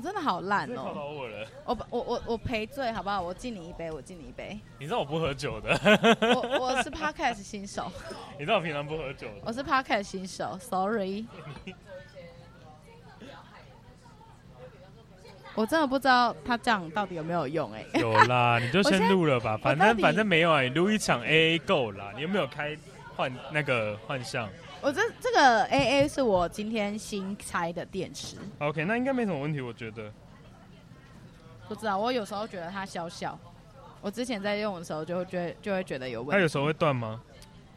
我真的好烂哦、我了。我我我我赔罪好不好？我敬你一杯，我敬你一杯。你知道我不喝酒的。我我是 Podcast 新手。你知道我平常不喝酒的。我是 Podcast 新手，Sorry。我真的不知道他这样到底有没有用哎、欸。有啦，你就先录了吧，反正反正没有啊，你录一场 AA 够啦。你有没有开换那个换向？我这这个 AA 是我今天新拆的电池。OK，那应该没什么问题，我觉得。不知道，我有时候觉得它小小。我之前在用的时候就会觉得就会觉得有问题。它有时候会断吗？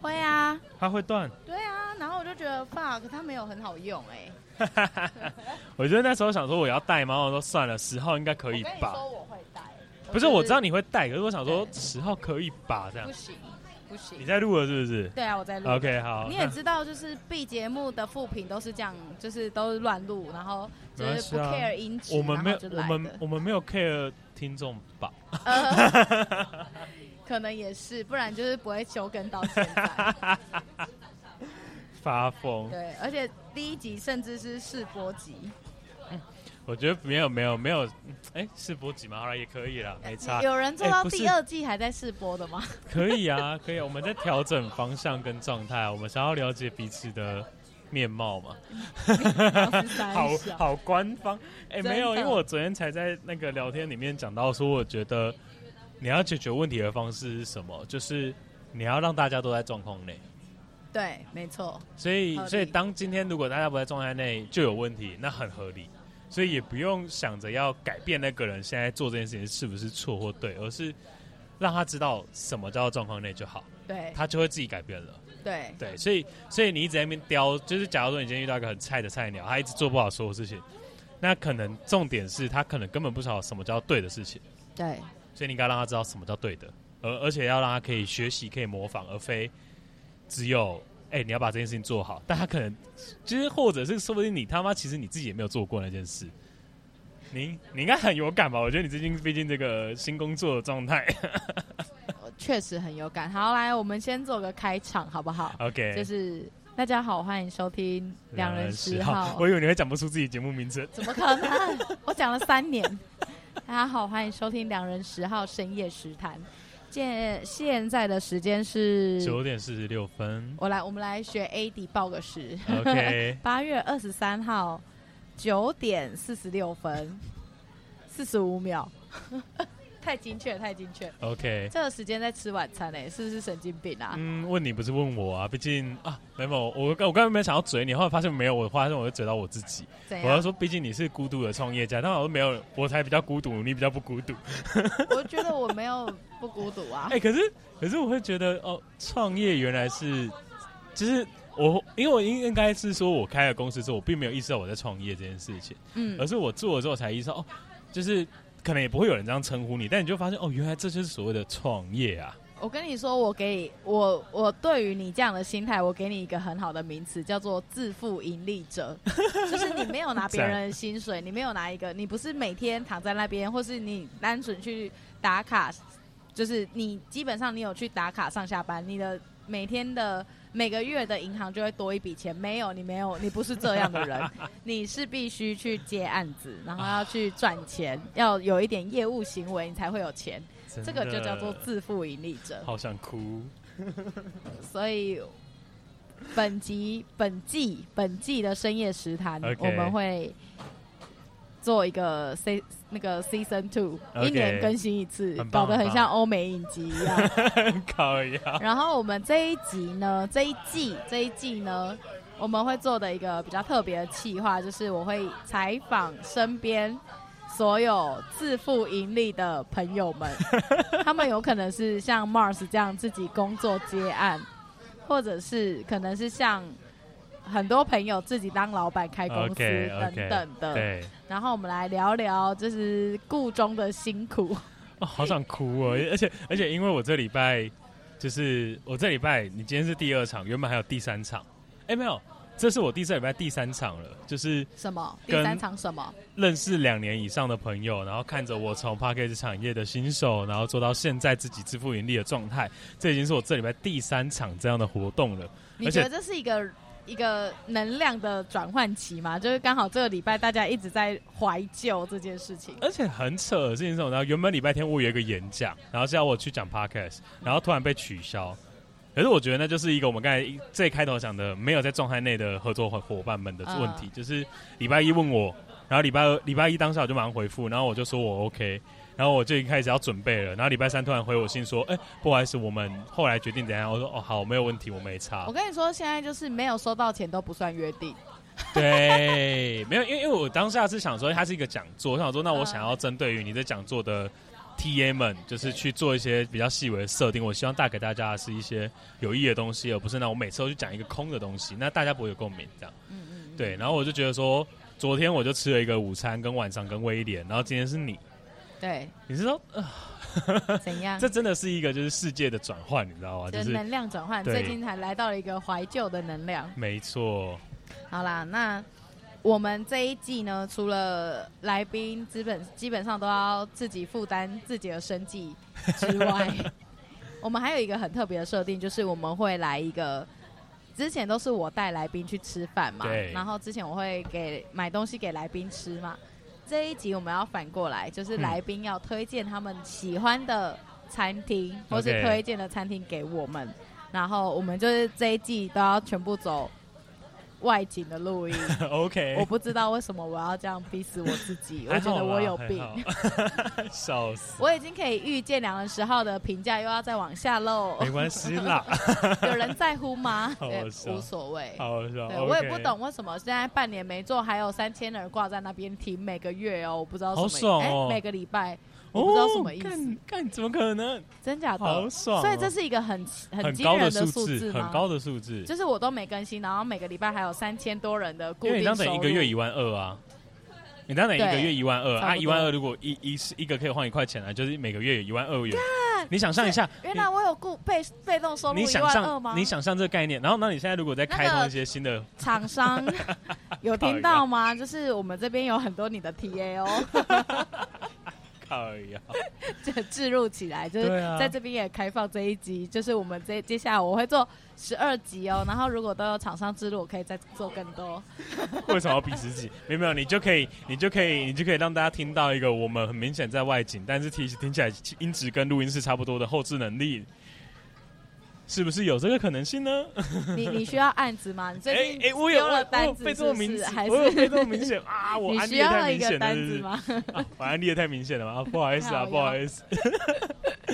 会啊。它会断？对啊，然后我就觉得 fuck，它没有很好用哎、欸。我觉得那时候想说我要带吗，我说算了，十号应该可以吧。说我会带。不是，我知道你会带，可是我想说十号可以吧，这样。不行。不行，你在录了是不是？对啊，我在录。OK，好。你也知道，就是 B 节目的副评都是这样，就是都是乱录，然后就是不 care 音质。我们没有，我们我们没有 care 听众吧？可能也是，不然就是不会休更到现在。发疯。对，而且第一集甚至是试播集。我觉得没有没有没有，哎，试播集嘛，好了也可以了，没差。有人做到第二季还在试播的吗？可以啊，可以。我们在调整方向跟状态，我们想要了解彼此的面貌嘛。好好官方，哎，没有，因为我昨天才在那个聊天里面讲到说，我觉得你要解决问题的方式是什么？就是你要让大家都在状况内。对，没错。所以，所以当今天如果大家不在状态内就有问题，那很合理。所以也不用想着要改变那个人现在做这件事情是不是错或对，而是让他知道什么叫做状况内就好，对，他就会自己改变了。对对，所以所以你一直在那边雕，就是假如说你今天遇到一个很菜的菜鸟，他一直做不好所有事情，那可能重点是他可能根本不知道什么叫对的事情。对，所以你应该让他知道什么叫对的，而而且要让他可以学习、可以模仿，而非只有。哎、欸，你要把这件事情做好，但他可能，其实或者是说不定你他妈其实你自己也没有做过那件事，你你应该很有感吧？我觉得你最近毕竟这个新工作的状态，确实很有感。好，来，我们先做个开场，好不好？OK，就是大家好，欢迎收听《两人十号》号。我以为你会讲不出自己节目名字，怎么可能？我讲了三年。大家好，欢迎收听《两人十号深夜时谈》。现现在的时间是九点四十六分。我来，我们来学 AD 报个时。OK，八月二十三号九点四十六分四十五秒，太精确，太精确。OK，这个时间在吃晚餐呢，是不是神经病啊？嗯，问你不是问我啊，毕竟啊，没有，我我刚才没有想要嘴你，后来发现没有，我发现我会嘴到我自己。我要说，毕竟你是孤独的创业家，但我说没有，我才比较孤独，你比较不孤独。我觉得我没有。不孤独啊！哎、欸，可是可是我会觉得哦，创业原来是，就是我，因为我应应该是说，我开了公司之后，我并没有意识到我在创业这件事情，嗯，而是我做了之后才意识到，哦，就是可能也不会有人这样称呼你，但你就发现，哦，原来这就是所谓的创业啊！我跟你说，我给我我对于你这样的心态，我给你一个很好的名词，叫做自负盈利者，就是你没有拿别人的薪水，你没有拿一个，你不是每天躺在那边，或是你单纯去打卡。就是你基本上你有去打卡上下班，你的每天的每个月的银行就会多一笔钱。没有，你没有，你不是这样的人，你是必须去接案子，然后要去赚钱，要有一点业务行为，你才会有钱。这个就叫做自负盈利者。好想哭。所以本集本季本季的深夜食谈，okay. 我们会。做一个 C 那个 Season Two，okay, 一年更新一次，搞得很像欧美影集 一样。然后我们这一集呢，这一季这一季呢，我们会做的一个比较特别的企划，就是我会采访身边所有自负盈利的朋友们，他们有可能是像 Mars 这样自己工作接案，或者是可能是像。很多朋友自己当老板开公司 okay, okay, 等等的，对。然后我们来聊聊，就是故中的辛苦。哦，好想哭哦！而 且而且，因为我这礼拜就是我这礼拜，你今天是第二场，原本还有第三场。哎，没有，这是我第四礼拜第三场了。就是什么？第三场什么？认识两年以上的朋友，然后看着我从 p a c k a g e 产业的新手，然后做到现在自己自负盈利的状态，这已经是我这礼拜第三场这样的活动了。你觉得这是一个？一个能量的转换期嘛，就是刚好这个礼拜大家一直在怀旧这件事情，而且很扯的事情是什么呢？原本礼拜天我有一个演讲，然后是要我去讲 podcast，然后突然被取消。可是我觉得那就是一个我们刚才最开头讲的，没有在状态内的合作伙伙伴们的问题，呃、就是礼拜一问我，然后礼拜二礼拜一当下我就马上回复，然后我就说我 OK。然后我就已经开始要准备了，然后礼拜三突然回我信说，哎，不好意思，我们后来决定怎样？我说，哦，好，没有问题，我没差。我跟你说，现在就是没有收到钱都不算约定。对，没有，因为因为我当下是想说，它是一个讲座，我想说，那我想要针对于你的讲座的 TA 们，就是去做一些比较细微的设定。我希望带给大家的是一些有意义的东西，而不是那我每次都去讲一个空的东西，那大家不会有共鸣，这样。嗯嗯。对，然后我就觉得说，昨天我就吃了一个午餐，跟晚上跟威廉，然后今天是你。对，你是说，呃，怎样？这真的是一个就是世界的转换，你知道吗？就是能量转换，最近才来到了一个怀旧的能量。没错。好啦，那我们这一季呢，除了来宾基本基本上都要自己负担自己的生计之外，我们还有一个很特别的设定，就是我们会来一个，之前都是我带来宾去吃饭嘛，然后之前我会给买东西给来宾吃嘛。这一集我们要反过来，就是来宾要推荐他们喜欢的餐厅，嗯、或是推荐的餐厅给我们，然后我们就是这一季都要全部走。外景的录音，OK，我不知道为什么我要这样逼死我自己，我觉得我有病，笑死！我已经可以预见两人十号的评价又要再往下喽，没关系啦，有人在乎吗？无所谓，好好笑。对我也不懂为什么现在半年没做，还有三千人挂在那边听，每个月哦，我不知道什么，好爽哦，每个礼拜。我不知道什么意思，干、哦、怎么可能？真假的？好爽、哦！所以这是一个很很惊人的数字，很高的数字，就是我都没更新，然后每个礼拜还有三千多人的固定你当等一个月一万二啊，你当等一个月一万二啊，一万二如果一一是一个可以换一块钱啊，就是每个月有一万二元。你想象一下，原来我有固被被动收入一万二吗？你想象这个概念，然后那你现在如果再开通一些新的厂商，有听到吗？就是我们这边有很多你的 TA 哦。哎呀，就置入起来，就是在这边也开放这一集，就是我们这接下来我会做十二集哦。然后如果都有厂商置入，我可以再做更多。为什么要比十集？没有没有，你就可以，你就可以，你就可以让大家听到一个我们很明显在外景，但是听听起来音质跟录音是差不多的后置能力。是不是有这个可能性呢？你你需要案子吗？你最近哎哎，我有了单子是不是？还是被这么明显啊？我安利的太明显了是不是？我安利的太明显了啊？不好意思啊，不好意思。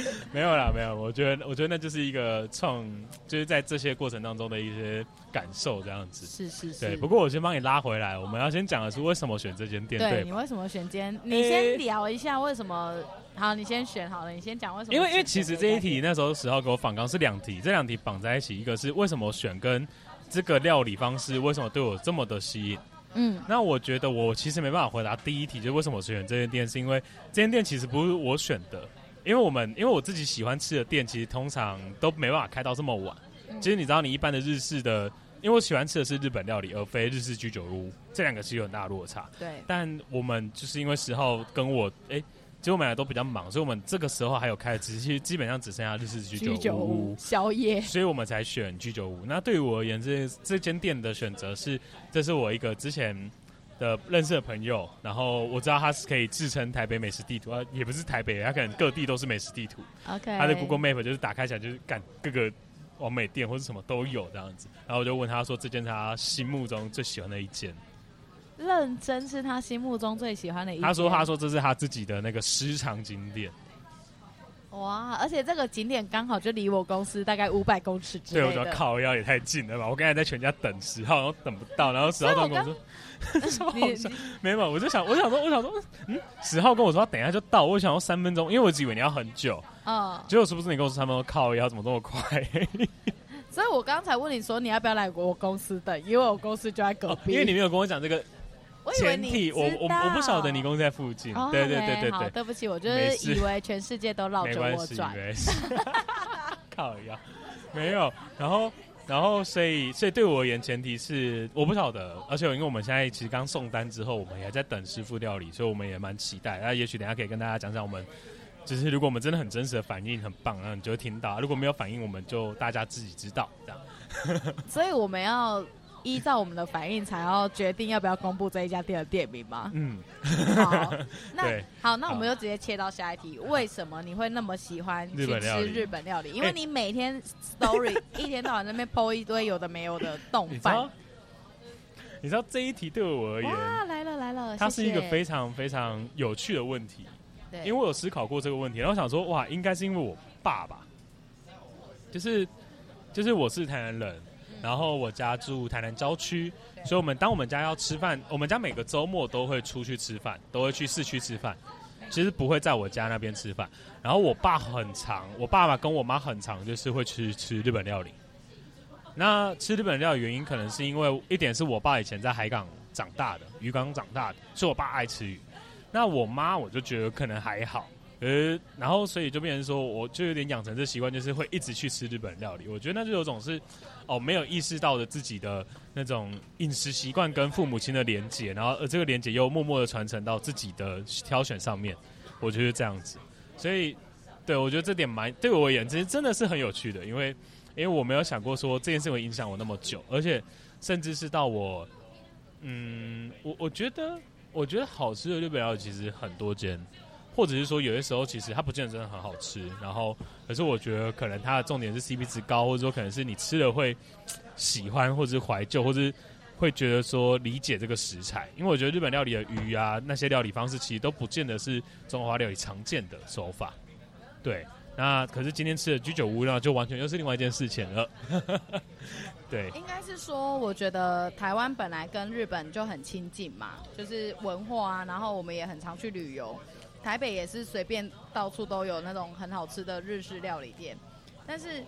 没有啦，没有。我觉得，我觉得那就是一个创，就是在这些过程当中的一些感受，这样子。是是是。对，不过我先帮你拉回来。我们要先讲的是为什么选这间店？对，你为什么选间？你先聊一下为什么。好，你先选好了。你先讲为什么？因为因为其实这一题那时候十号给我访纲是两题，这两题绑在一起，一个是为什么选跟这个料理方式为什么对我这么的吸引。嗯，那我觉得我其实没办法回答第一题，就是为什么我选这间店，是因为这间店其实不是我选的，因为我们因为我自己喜欢吃的店，其实通常都没办法开到这么晚。其实你知道，你一般的日式的，因为我喜欢吃的是日本料理，而非日式居酒屋，这两个是有很大的落差。对，但我们就是因为十号跟我哎。欸结果我们俩都比较忙，所以我们这个时候还有开，只是基本上只剩下日式居酒屋宵夜，所以我们才选居酒屋。那对于我而言，这这间店的选择是，这是我一个之前的认识的朋友，然后我知道他是可以自称台北美食地图，啊，也不是台北，他可能各地都是美食地图。OK，他的 Google Map 就是打开起来就是干各个完美店或者什么都有这样子。然后我就问他说，这间他心目中最喜欢的一间。认真是他心目中最喜欢的一。他说：“他说这是他自己的那个私藏景点。”哇！而且这个景点刚好就离我公司大概五百公尺之内。对，我说靠腰也太近了吧！我刚才在全家等十号，然后等不到，然后十号跟我说：“没有，我就想，我想说，我想说，嗯，十号跟我说他等一下就到，我想要三分钟，因为我只以为你要很久。嗯，结果是不是你跟我说三分钟靠腰怎么这么快？所以我刚才问你说你要不要来我公司等，因为我公司就在隔壁。因为你没有跟我讲这个。前提我我我不晓得你公司在附近，哦、对对对对对，好，对不起，我就是以为全世界都绕着我转。靠呀，没有，然后然后所以所以对我而言，前提是我不晓得，而且因为我们现在其实刚送单之后，我们也在等师傅料理，所以我们也蛮期待。那也许等下可以跟大家讲讲，我们就是如果我们真的很真实的反应很棒，然后你就会听到；如果没有反应，我们就大家自己知道这样。所以我们要。依照我们的反应才要决定要不要公布这一家店的店名吗？嗯，好，那 好，那我们就直接切到下一题。为什么你会那么喜欢去吃日本料理？因为你每天 story 一天到晚在那边 po 一堆有的没有的丼饭。你知道这一题对我而言，哇，来了来了，它是一个非常非常有趣的问题。对，因为我有思考过这个问题，然后想说，哇，应该是因为我爸爸，就是就是我是台南人，然后我家住台南郊区，所以我们当我们家要吃饭，我们家每个周末都会出去吃饭，都会去市区吃饭，其实不会在我家那边吃饭。然后我爸很常，我爸爸跟我妈很常，就是会去吃日本料理。那吃日本料理原因，可能是因为一点是我爸以前在海港长大的，渔港长大的，所以我爸爱吃鱼。那我妈我就觉得可能还好，呃，然后所以就变成说，我就有点养成这习惯，就是会一直去吃日本料理。我觉得那就有种是哦，没有意识到的自己的那种饮食习惯跟父母亲的连结，然后呃这个连结又默默的传承到自己的挑选上面。我觉得这样子，所以对我觉得这点蛮对我而言，其实真的是很有趣的，因为。因为我没有想过说这件事会影响我那么久，而且甚至是到我，嗯，我我觉得，我觉得好吃的日本料理其实很多间，或者是说有些时候其实它不见得真的很好吃，然后可是我觉得可能它的重点是 CP 值高，或者说可能是你吃了会喜欢，或者是怀旧，或者是会觉得说理解这个食材。因为我觉得日本料理的鱼啊，那些料理方式其实都不见得是中华料理常见的手法，对。那可是今天吃的居酒屋呢，就完全又是另外一件事情了。对，应该是说，我觉得台湾本来跟日本就很亲近嘛，就是文化啊，然后我们也很常去旅游。台北也是随便到处都有那种很好吃的日式料理店。但是，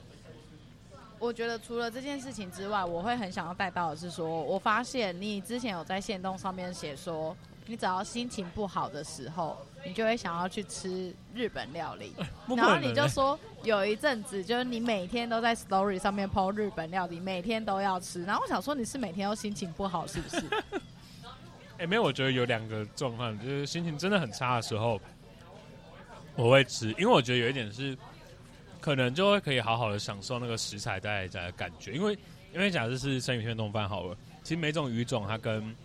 我觉得除了这件事情之外，我会很想要带到的是说，我发现你之前有在线动上面写说，你只要心情不好的时候。你就会想要去吃日本料理，然后你就说有一阵子就是你每天都在 story 上面 po 日本料理，每天都要吃。然后我想说你是每天都心情不好是不是？哎、没有，我觉得有两个状况，就是心情真的很差的时候，我会吃，因为我觉得有一点是可能就会可以好好的享受那个食材带来的感觉，因为因为假设是生鱼片冻饭好了，其实每种鱼种它跟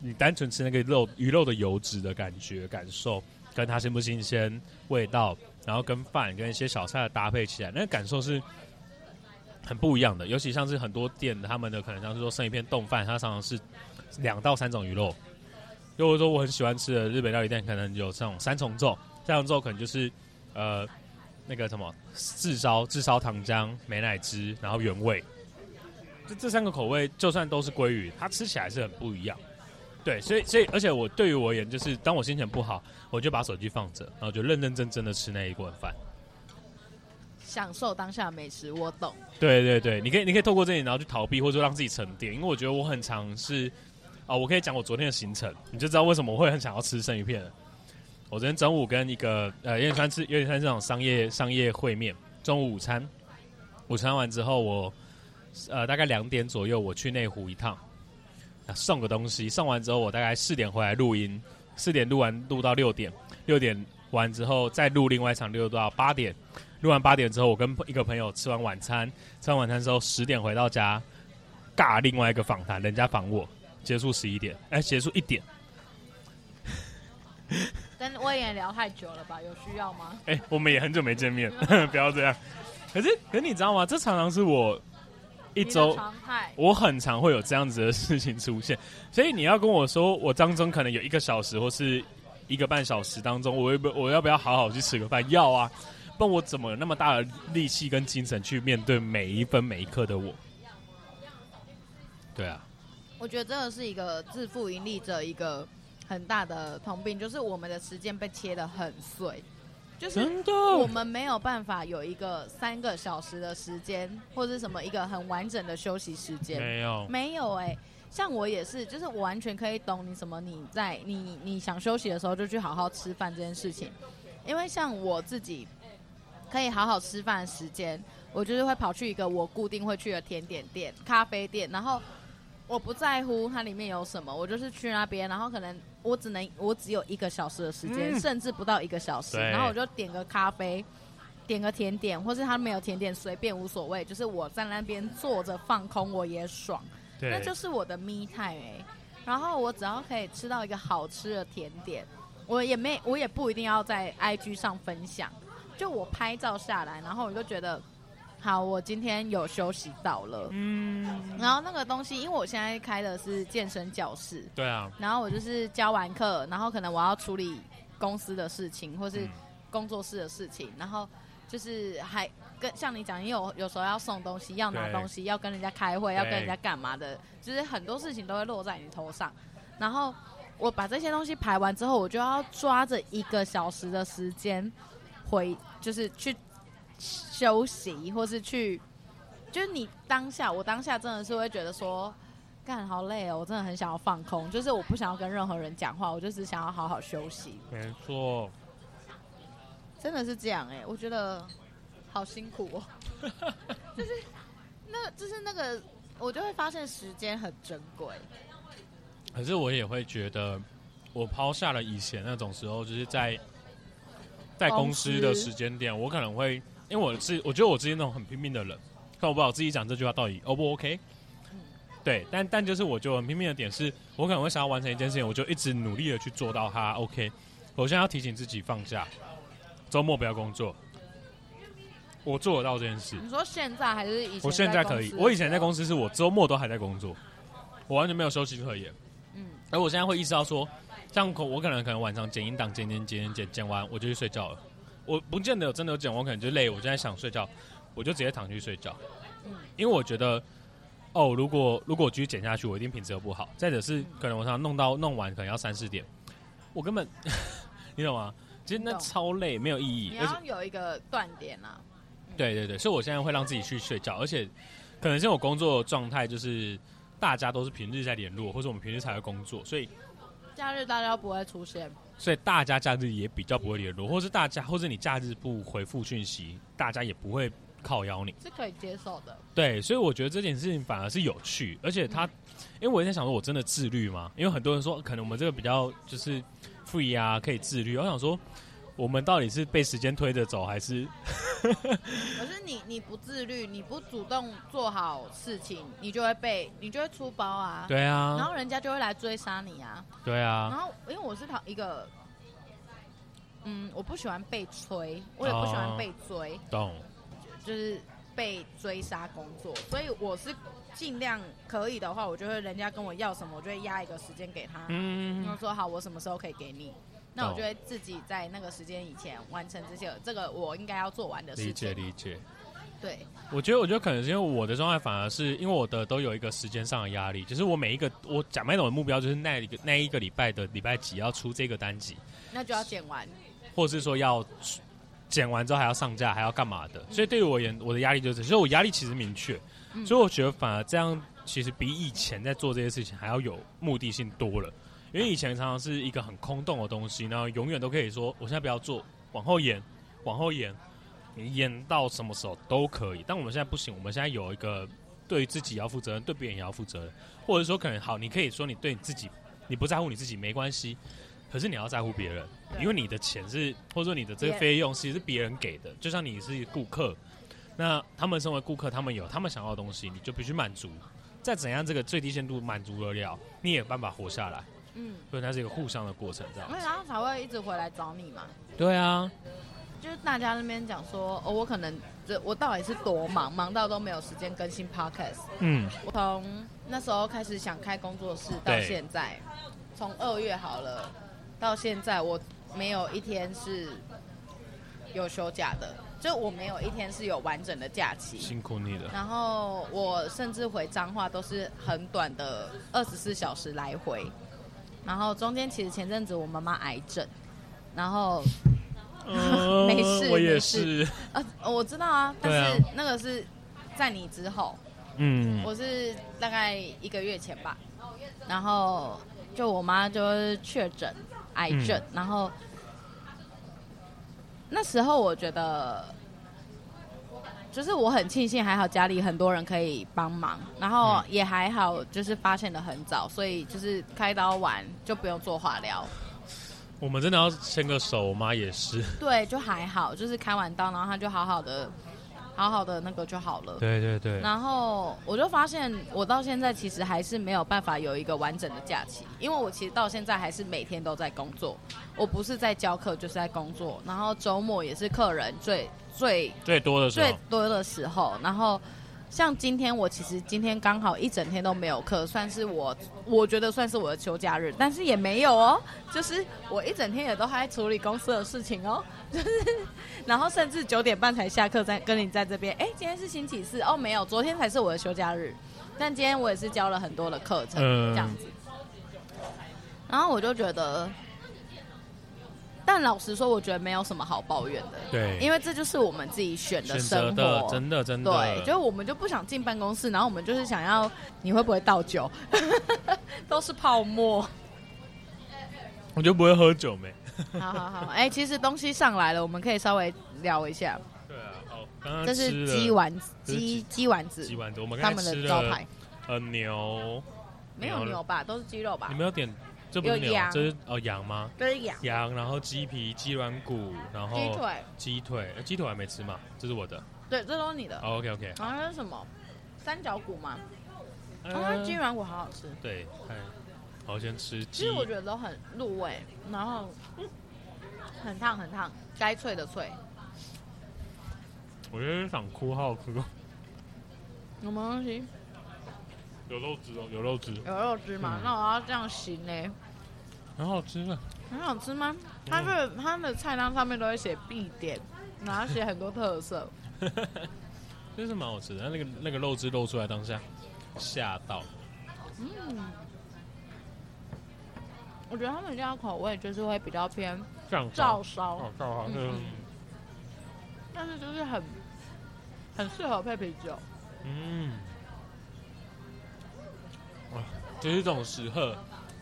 你单纯吃那个肉鱼肉的油脂的感觉感受。跟它新不新鲜，味道，然后跟饭跟一些小菜的搭配起来，那个感受是很不一样的。尤其像是很多店他们的可能像是说生鱼片冻饭，它常常是两到三种鱼肉。如果说我很喜欢吃的日本料理店，可能有这种三重奏，三重奏可能就是呃那个什么炙烧、炙烧糖浆、美乃滋，然后原味。这这三个口味，就算都是鲑鱼，它吃起来是很不一样。对，所以所以，而且我对于我而言，就是当我心情不好，我就把手机放着，然后就认认真真的吃那一碗饭，享受当下的美食。我懂。对对对，你可以你可以透过这里，然后去逃避，或者说让自己沉淀。因为我觉得我很常是啊，我可以讲我昨天的行程，你就知道为什么我会很想要吃生鱼片了。我昨天中午跟一个呃有点像吃有点像这种商业商业会面，中午午餐，午餐完之后我呃大概两点左右我去内湖一趟。送个东西，送完之后我大概四点回来录音，四点录完录到六点，六点完之后再录另外一场，录到八点，录完八点之后我跟一个朋友吃完晚餐，吃完晚餐之后十点回到家，尬另外一个访谈，人家访我，结束十一点，哎，结束一点。跟我也聊太久了吧？有需要吗？哎，我们也很久没见面，不要这样。可是，可是你知道吗？这常常是我。一周，我很常会有这样子的事情出现，所以你要跟我说，我当中可能有一个小时或是一个半小时当中，我要不我要不要好好去吃个饭？要啊，不然我怎么有那么大的力气跟精神去面对每一分每一刻的我？对啊，我觉得真的是一个自负盈利者一个很大的通病，就是我们的时间被切得很碎。就是我们没有办法有一个三个小时的时间，或者什么一个很完整的休息时间。没有，没有哎、欸，像我也是，就是我完全可以懂你什么，你在你你想休息的时候就去好好吃饭这件事情。因为像我自己可以好好吃饭的时间，我就是会跑去一个我固定会去的甜点店、咖啡店，然后。我不在乎它里面有什么，我就是去那边，然后可能我只能我只有一个小时的时间，嗯、甚至不到一个小时，然后我就点个咖啡，点个甜点，或是他没有甜点随便无所谓，就是我在那边坐着放空我也爽。对，那就是我的 me time 哎。然后我只要可以吃到一个好吃的甜点，我也没我也不一定要在 IG 上分享，就我拍照下来，然后我就觉得。好，我今天有休息到了。嗯，然后那个东西，因为我现在开的是健身教室。对啊。然后我就是教完课，然后可能我要处理公司的事情，或是工作室的事情，嗯、然后就是还跟像你讲，你有有时候要送东西，要拿东西，要跟人家开会，要跟人家干嘛的，就是很多事情都会落在你头上。然后我把这些东西排完之后，我就要抓着一个小时的时间回，就是去。休息，或是去，就是你当下，我当下真的是会觉得说，干好累哦，我真的很想要放空，就是我不想要跟任何人讲话，我就只想要好好休息。没错，真的是这样哎，我觉得好辛苦哦，就是那，就是那个，我就会发现时间很珍贵。可是我也会觉得，我抛下了以前那种时候，就是在在公司的时间点，我可能会。因为我是我觉得我自己那种很拼命的人，看我不知道自己讲这句话到底 O 不 OK？嗯，对，但但就是我就很拼命的点是，我可能会想要完成一件事情，我就一直努力的去做到它 OK。我现在要提醒自己放假，周末不要工作，我做得到这件事。你说现在还是以前？我现在可以，我以前在公司是我周末都还在工作，我完全没有休息可言。嗯，而我现在会意识到说，像我可能可能晚上剪音档，剪剪剪剪剪剪完我就去睡觉了。我不见得有真的有讲，我可能就累，我现在想睡觉，我就直接躺去睡觉。嗯，因为我觉得，哦，如果如果我继续剪下去，我一定品质又不好。再者是，可能我想弄到弄完，可能要三四点，我根本，你懂吗？其实那超累，没有意义。你要有一个断点啊。对对对，所以我现在会让自己去睡觉，而且可能是我工作状态就是大家都是平日在联络，或者我们平日才会工作，所以假日大家不会出现。所以大家假日也比较不会联络，或是大家，或是你假日不回复讯息，大家也不会靠邀你，是可以接受的。对，所以我觉得这件事情反而是有趣，而且他，嗯、因为我在想说，我真的自律吗？因为很多人说，可能我们这个比较就是 free 啊，可以自律。我想说。我们到底是被时间推着走，还是？可是你你不自律，你不主动做好事情，你就会被你就会出包啊。对啊。然后人家就会来追杀你啊。对啊。然后因为我是讨一个，嗯，我不喜欢被催，我也不喜欢被追。懂。就是被追杀工作，所以我是尽量可以的话，我就会人家跟我要什么，我就会压一个时间给他。嗯。然后说好，我什么时候可以给你？那我就会自己在那个时间以前完成这些，这个我应该要做完的事情。理解理解。对，我觉得我觉得可能是因为我的状态反而是因为我的都有一个时间上的压力，就是我每一个我讲麦总的目标就是那一个那一个礼拜的礼拜几要出这个单集，那就要剪完，或者是说要剪完之后还要上架还要干嘛的，所以对于我而言，我的压力就是，所以我压力其实明确，所以我觉得反而这样其实比以前在做这些事情还要有目的性多了。因为以前常常是一个很空洞的东西，然后永远都可以说，我现在不要做，往后延，往后延，你延到什么时候都可以。但我们现在不行，我们现在有一个对自己要负责任，对别人也要负责任，或者说可能好，你可以说你对你自己，你不在乎你自己没关系，可是你要在乎别人，因为你的钱是或者说你的这个费用其实是别人给的，就像你是顾客，那他们身为顾客，他们有他们想要的东西，你就必须满足，再怎样这个最低限度满足得了，你也有办法活下来。嗯，所以它是一个互相的过程，这样。所以然后才会一直回来找你嘛。对啊，就是大家那边讲说，哦，我可能这我到底是多忙，忙到都没有时间更新 podcast。嗯，我从那时候开始想开工作室到现在，从二月好了到现在，我没有一天是有休假的，就我没有一天是有完整的假期。辛苦你了。然后我甚至回彰化都是很短的二十四小时来回。然后中间其实前阵子我妈妈癌症，然后、呃、没事，我也是，呃，我知道啊，但是那个是在你之后，嗯，我是大概一个月前吧，然后就我妈就是确诊癌症，嗯、然后那时候我觉得。就是我很庆幸，还好家里很多人可以帮忙，然后也还好，就是发现的很早，所以就是开刀完就不用做化疗。我们真的要牵个手，我妈也是。对，就还好，就是开完刀，然后她就好好的好好的那个就好了。对对对。然后我就发现，我到现在其实还是没有办法有一个完整的假期，因为我其实到现在还是每天都在工作，我不是在教课就是在工作，然后周末也是客人最最最多的时候，最多的时候，然后。像今天我其实今天刚好一整天都没有课，算是我我觉得算是我的休假日，但是也没有哦，就是我一整天也都还在处理公司的事情哦，就是然后甚至九点半才下课，在跟你在这边，哎，今天是星期四哦，没有，昨天才是我的休假日，但今天我也是教了很多的课程，这样子，然后我就觉得。但老实说，我觉得没有什么好抱怨的。对，因为这就是我们自己选的生活，的真的真的。对，就是我们就不想进办公室，然后我们就是想要，你会不会倒酒？都是泡沫。我就不会喝酒没。好好好，哎、欸，其实东西上来了，我们可以稍微聊一下。对啊，哦，刚刚这是鸡丸子，鸡鸡丸子，鸡丸子，我们他们的招牌。呃，牛，没有牛吧？都是鸡肉吧？你没有点？这不是牛，这是哦羊吗？这是羊。羊，然后鸡皮、鸡软骨，然后鸡腿。鸡腿，鸡腿我还没吃嘛？这是我的。对，这都是你的。Oh, OK OK。然后这是什么？三角骨吗？鸡软骨好好吃。对，好，先吃鸡。其实我觉得都很入味，然后很烫很烫，该脆的脆。我有点想哭，好好吃。什么东西？有肉汁哦，有肉汁。有肉汁吗？嗯、那我要这样行呢？很好吃的。很好吃吗？它是它的菜单上面都会写必点，然后写很多特色。真是蛮好吃的，那个那个肉汁露出来当下，吓到。嗯。我觉得他们家的口味就是会比较偏照烧。照烧。嗯。但是就是很很适合配啤酒。嗯。哇就是这种时刻，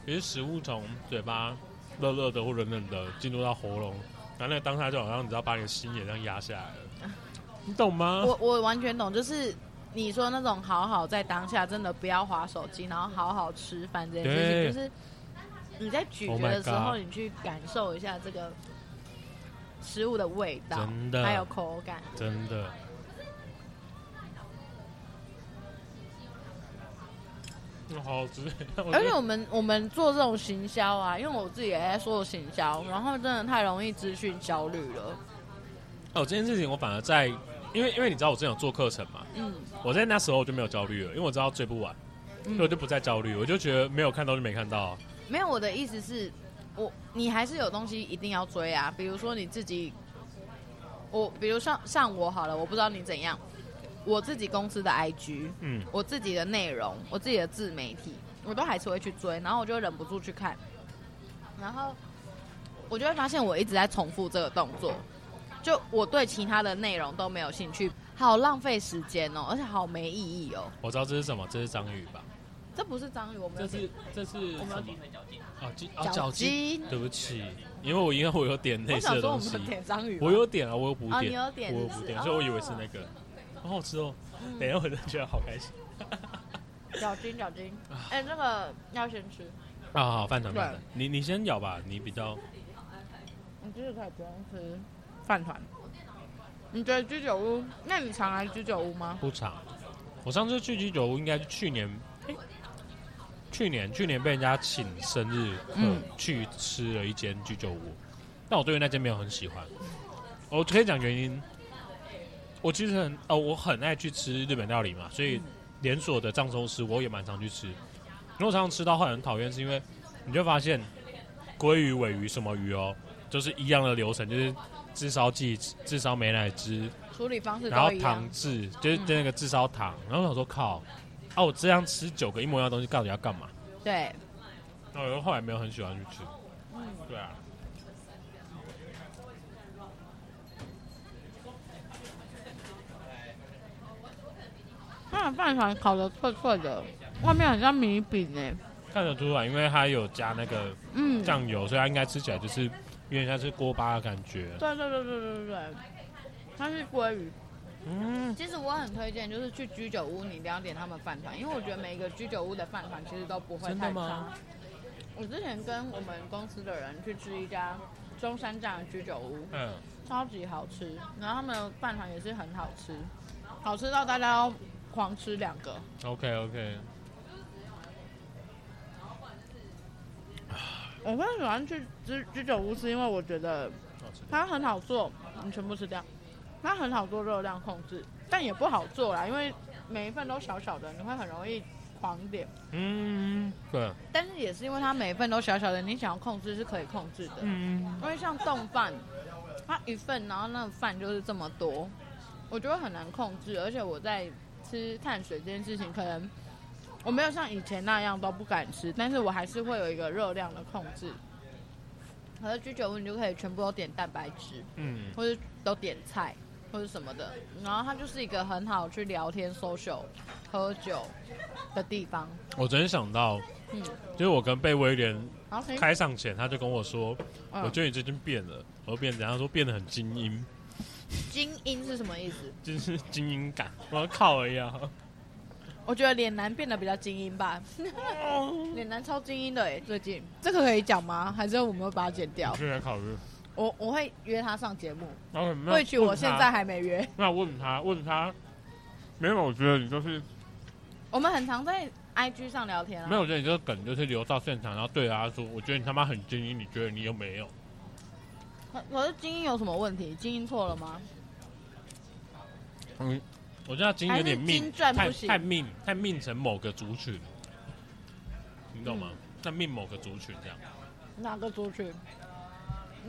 也是食物从嘴巴热热的或冷冷的进入到喉咙，然后那个当下就好像你知道把你的心也这样压下来了，你懂吗？我我完全懂，就是你说那种好好在当下，真的不要滑手机，然后好好吃饭这件事情，就是你在咀嚼的时候，你去感受一下这个食物的味道，真的，还有口感，真的。好好吃，而且我们我们做这种行销啊，因为我自己也在做行销，然后真的太容易资讯焦虑了。哦，这件事情我反而在，因为因为你知道我之前有做课程嘛，嗯，我在那时候我就没有焦虑了，因为我知道追不完，嗯，所以我就不再焦虑，我就觉得没有看到就没看到啊。没有，我的意思是，我你还是有东西一定要追啊，比如说你自己，我比如像像我好了，我不知道你怎样。我自己公司的 IG，嗯，我自己的内容，我自己的自媒体，我都还是会去追，然后我就忍不住去看，然后我就会发现我一直在重复这个动作，就我对其他的内容都没有兴趣，好浪费时间哦，而且好没意义哦。我知道这是什么，这是章鱼吧？这不是章鱼，我们这是这是我们哦鸡哦脚筋，对不起，因为我因为我有点类似的东西，我点章鱼，我有点啊，我有补点，哦、你有点，我有补点，所以我以为是那个。好好吃哦！等一下我就觉得好开心。咬筋，咬筋。哎、欸，那个要先吃。啊，好，饭团，饭团。你你先咬吧，你比较。你就是可以不用吃饭团。你觉得居酒屋？那你常来居酒屋吗？不常。我上次去居酒屋应该是去年，欸，去年去年被人家请生日，嗯，去吃了一间居酒屋，但我对于那间没有很喜欢。我可以讲原因。我其实很哦，我很爱去吃日本料理嘛，所以连锁的藏寿司我也蛮常去吃。因为我常常吃到会很讨厌，是因为你就发现鲑鱼、尾鱼什么鱼哦，就是一样的流程，就是炙烧剂、炙烧美乃滋，处理方式，然后糖制，就是就那个炙烧糖。然后我想说靠，啊，我这样吃九个一模一样的东西，到底要干嘛？对。然后我后来没有很喜欢去吃。嗯，对啊。那饭团烤的脆脆的，外面很像米饼呢。看得出来，因为它有加那个嗯酱油，所以它应该吃起来就是有点像是锅巴的感觉。对对对对对对对，它是鲑鱼。嗯，其实我很推荐，就是去居酒屋，你一定要点他们饭团，因为我觉得每一个居酒屋的饭团其实都不会太差。我之前跟我们公司的人去吃一家中山站的居酒屋，嗯，超级好吃，然后他们的饭团也是很好吃。好吃到大家要狂吃两个。OK OK。我更喜欢去居居酒屋，是因为我觉得它很好做，你全部吃掉。它很好做热量控制，但也不好做啦，因为每一份都小小的，你会很容易狂点。嗯，对。但是也是因为它每一份都小小的，你想要控制是可以控制的。嗯。因为像冻饭，它一份，然后那个饭就是这么多，我觉得很难控制。而且我在吃碳水这件事情，可能。我没有像以前那样都不敢吃，但是我还是会有一个热量的控制。可是居酒屋你就可以全部都点蛋白质，嗯，或者都点菜或者什么的，然后它就是一个很好去聊天、social、喝酒的地方。我昨天想到，嗯，就是我跟贝威廉开上前，他就跟我说，嗯、我觉得你最近变了，我说变怎样？他说变得很精英。精英是什么意思？就是精英感，我要靠而已啊。我觉得脸男变得比较精英吧，脸男超精英的哎，最近这个可以讲吗？还是我们会把它剪掉？现在考虑。我我会约他上节目。Okay, 会去，我现在还没约。那问他，问他，没有，我觉得你就是。我们很常在 IG 上聊天啊。没有，我觉得你这个梗就是留到现场，然后对他说：“我觉得你他妈很精英，你觉得你有没有？”可可是精英有什么问题？精英错了吗？嗯。我觉得他精英有点命，太太命，太命成某个族群，你懂吗？太、嗯、命某个族群这样。哪个族群？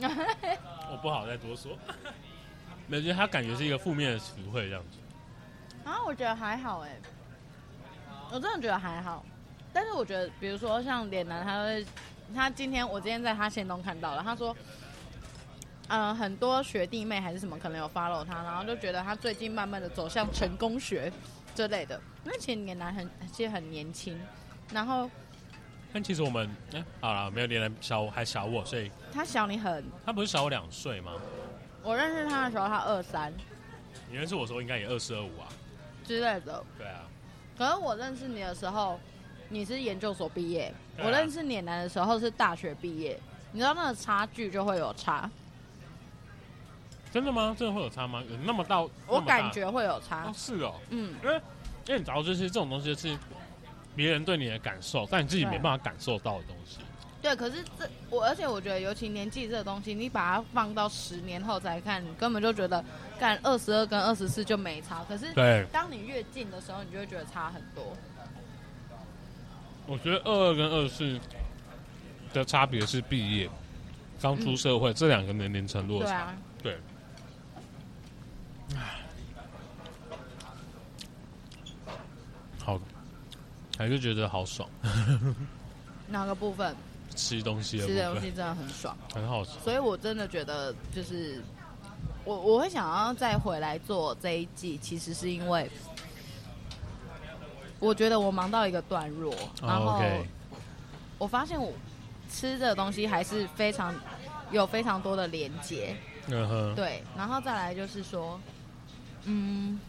我不好再多说。没有，觉得他感觉是一个负面的词汇这样子。啊，我觉得还好哎，我真的觉得还好。但是我觉得，比如说像脸男，他会，他今天我今天在他线中看到了，他说。嗯、呃，很多学弟妹还是什么可能有 follow 他，然后就觉得他最近慢慢的走向成功学之类的。因为其实脸男很其实很年轻，然后但其实我们哎、欸，好了，没有年男小还小我，所以他小你很，他不是小我两岁吗？我认识他的时候他二三，你认识我的时候应该也二四二五啊之类的。对啊，可是我认识你的时候你是研究所毕业，啊、我认识年男的时候是大学毕业，你知道那个差距就会有差。真的吗？真的会有差吗？有那么大？我感觉会有差。哦是哦，嗯，因为因为你知道，就是这种东西是别人对你的感受，但你自己没办法感受到的东西。对，可是这我，而且我觉得，尤其年纪这个东西，你把它放到十年后再看，你根本就觉得干二十二跟二十四就没差。可是，对，当你越近的时候，你就会觉得差很多。我觉得二二跟二十四的差别是毕业、刚出社会、嗯、这两个年龄层落差。对啊，对。唉，好，还是觉得好爽。哪个部分？吃东西的。吃的东西真的很爽，很好吃。所以我真的觉得，就是我我会想要再回来做这一季，其实是因为我觉得我忙到一个段落，然后我发现我吃的东西还是非常有非常多的连接。嗯哼。对，然后再来就是说。嗯，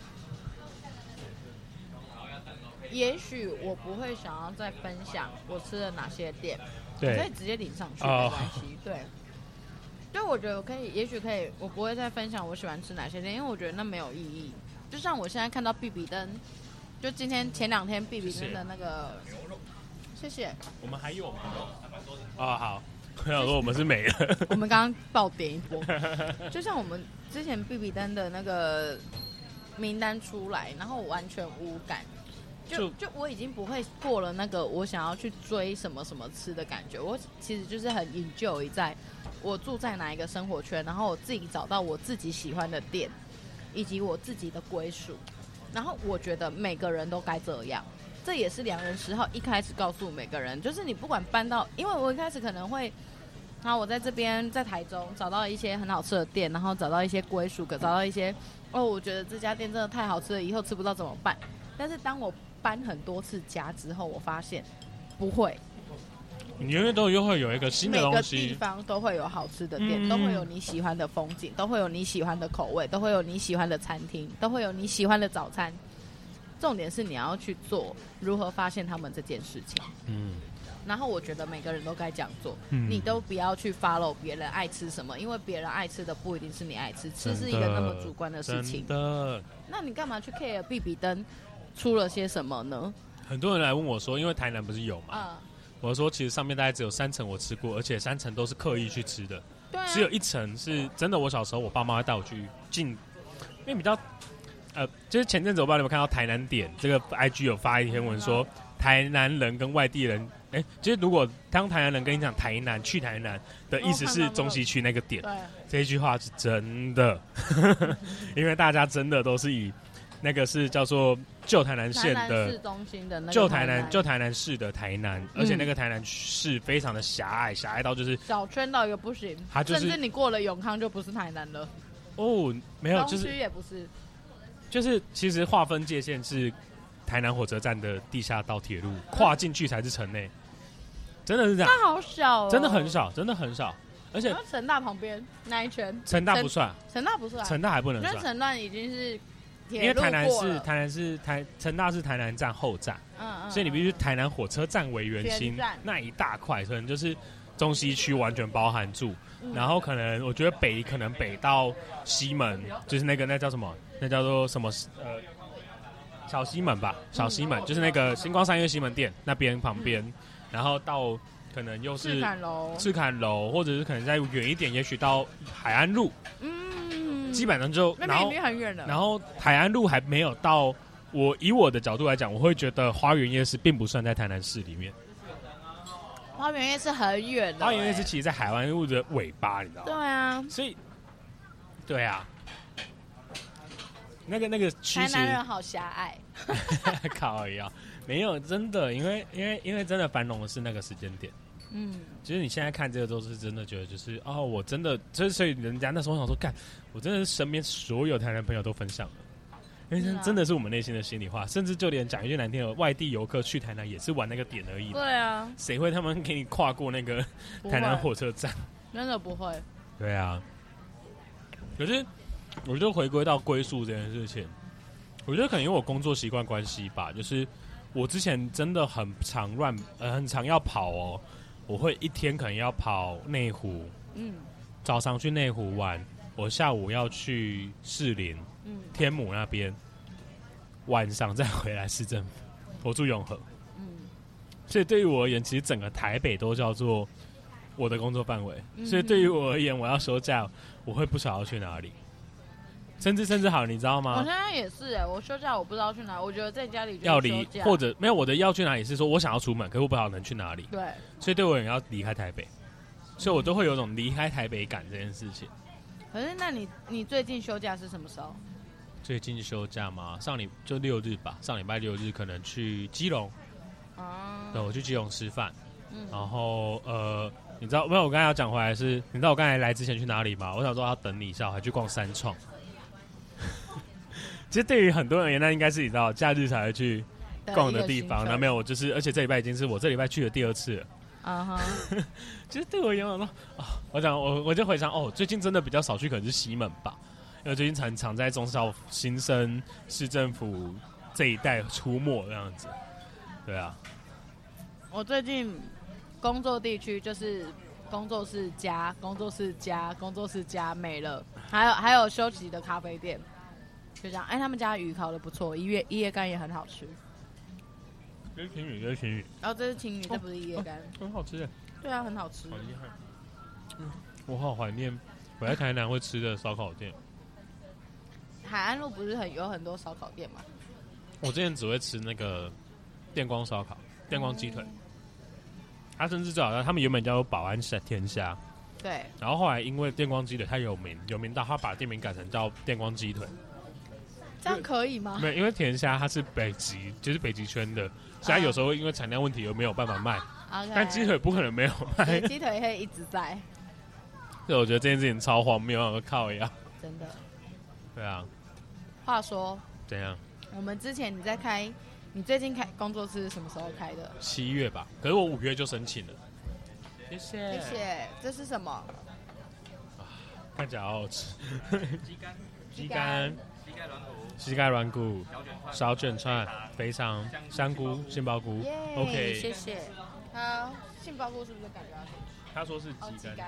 也许我不会想要再分享我吃了哪些店，对，可以直接领上去，没关系。对，对我觉得我可以，也许可以，我不会再分享我喜欢吃哪些店，因为我觉得那没有意义。就像我现在看到必比登，就今天前两天必比登的那个牛肉，谢谢。我们还有吗？啊，好，我想说我们是没了。我们刚刚爆点一波，就像我们之前必比登的那个。名单出来，然后我完全无感，就就我已经不会过了那个我想要去追什么什么吃的感觉。我其实就是很 enjoy 在，我住在哪一个生活圈，然后我自己找到我自己喜欢的店，以及我自己的归属。然后我觉得每个人都该这样，这也是良人十号一开始告诉每个人，就是你不管搬到，因为我一开始可能会，好，我在这边在台中找到一些很好吃的店，然后找到一些归属感，找到一些。哦，我觉得这家店真的太好吃了，以后吃不到怎么办？但是当我搬很多次家之后，我发现不会。你永远都又会有一个新的东西。每个地方都会有好吃的店，嗯、都会有你喜欢的风景，都会有你喜欢的口味，都会有你喜欢的餐厅，都会有你喜欢的早餐。重点是你要去做如何发现他们这件事情。嗯，然后我觉得每个人都该这样做，嗯你都不要去 follow 别人爱吃什么，因为别人爱吃的不一定是你爱吃，吃是一个那么主观的事情。的，那你干嘛去 care 比比登出了些什么呢？很多人来问我说，因为台南不是有嘛，啊、我说其实上面大概只有三层我吃过，而且三层都是刻意去吃的，对、啊，只有一层是真的。我小时候我爸妈会带我去进，因为比较呃，就是前阵子我不知道你们看到台南点这个 IG 有发一篇文说。嗯台南人跟外地人，哎、欸，其实如果当台南人跟你讲台南去台南的意思是中西区那个点，对，这一句话是真的，因为大家真的都是以那个是叫做旧台南县的市中心的那旧台南旧台南市的台南，嗯、而且那个台南市非常的狭隘，狭隘到就是小圈到一个不行，它就是、甚至你过了永康就不是台南了。哦，没有，就是也不是，就是其实划分界限是。台南火车站的地下道铁路跨进去才是城内，真的是这样。它好小、哦，真的很少，真的很少。而且城大旁边那一圈，城大不算，城大不算，城大还不能算。城大已经是因为台南是台南是台成大是台南站后站，嗯嗯，所以你必须台南火车站为圆心那一大块，可能就是中西区完全包含住。嗯、然后可能我觉得北可能北到西门，就是那个那叫什么？那叫做什么？呃。小西门吧，小西门、嗯、就是那个星光三月西门店那边旁边、嗯，然后到可能又是赤坎楼，赤坎楼，或者是可能再远一点，也许到海岸路，嗯，基本上就那边已经很远了。然后海岸路还没有到，我以我的角度来讲，我会觉得花园夜市并不算在台南市里面。花园夜市很远的、欸，花园夜市其实在海湾路的尾巴，你知道吗？对啊，所以，对啊。那个那个台南人好狭隘，靠呀，没有真的，因为因为因为真的繁荣的是那个时间点，嗯，其实你现在看这个都是真的觉得就是哦，我真的，就是所以人家那时候想说，干，我真的是身边所有台南朋友都分享了，因为真的是我们内心的心里话，甚至就连讲一句难听的，外地游客去台南也是玩那个点而已，对啊，谁会他们给你跨过那个台南火车站？真的不会，对啊，可是。我就回归到归宿这件事情，我觉得可能因为我工作习惯关系吧，就是我之前真的很常乱，呃，很常要跑哦，我会一天可能要跑内湖，嗯，早上去内湖玩，我下午要去士林，嗯，天母那边，晚上再回来市政府，我住永和，嗯，所以对于我而言，其实整个台北都叫做我的工作范围，所以对于我而言，我要休假，我会不晓得要去哪里。甚至甚至好，你知道吗？我现在也是哎、欸，我休假我不知道去哪，我觉得在家里要离或者没有我的要去哪里是说我想要出门，可是我不知道能去哪里。对，所以对我也要离开台北，所以我都会有种离开台北感这件事情。可是那你你最近休假是什么时候？最近休假吗？上礼就六日吧，上礼拜六日可能去基隆。啊。对，我去基隆吃饭。嗯。然后呃，你知道没有？我刚才要讲回来是，你知道我刚才来之前去哪里吗？我想说要等你一下，我还去逛三创。其实对于很多人而言，那应该是你知道假日才会去逛的地方。那没有，我就是，而且这礼拜已经是我这礼拜去的第二次了。啊哈。其实对我而言，我说啊，我讲我我就回想哦，最近真的比较少去，可能是西门吧，因为最近常常在忠孝新生市政府这一带出没这样子。对啊。我最近工作地区就是工作室加工作室加工作室加没了，还有还有休息的咖啡店。就这样，哎，他们家鱼烤的不错，一叶一叶干也很好吃。这是青鱼，这是青鱼。哦，这是青鱼，哦、这不是一叶干、很好吃耶。对啊，很好吃。好厉害。嗯，我好怀念我在台南会吃的烧烤店。海岸路不是很有很多烧烤店吗？我之前只会吃那个电光烧烤、电光鸡腿。他、嗯、甚至最好像他们原本叫做保安虾天虾。对。然后后来因为电光鸡腿太有名，有名到他把店名改成叫电光鸡腿。这样可以吗？没有，因为甜虾它是北极，就是北极圈的，所以它有时候因为产量问题而没有办法卖。Okay. 但鸡腿不可能没有卖，鸡腿会一直在。对，我觉得这件事情超荒谬，我靠一样。真的。对啊。话说。怎样？我们之前你在开，你最近开工作室是什么时候开的？七月吧，可是我五月就申请了。谢谢。谢谢。这是什么？啊，看起来好好吃。鸡肝。鸡肝。膝盖软骨、小卷串、肥肠、香菇、杏鲍菇。OK，谢谢。他杏鲍菇是不是感觉要？他说是鸡肝。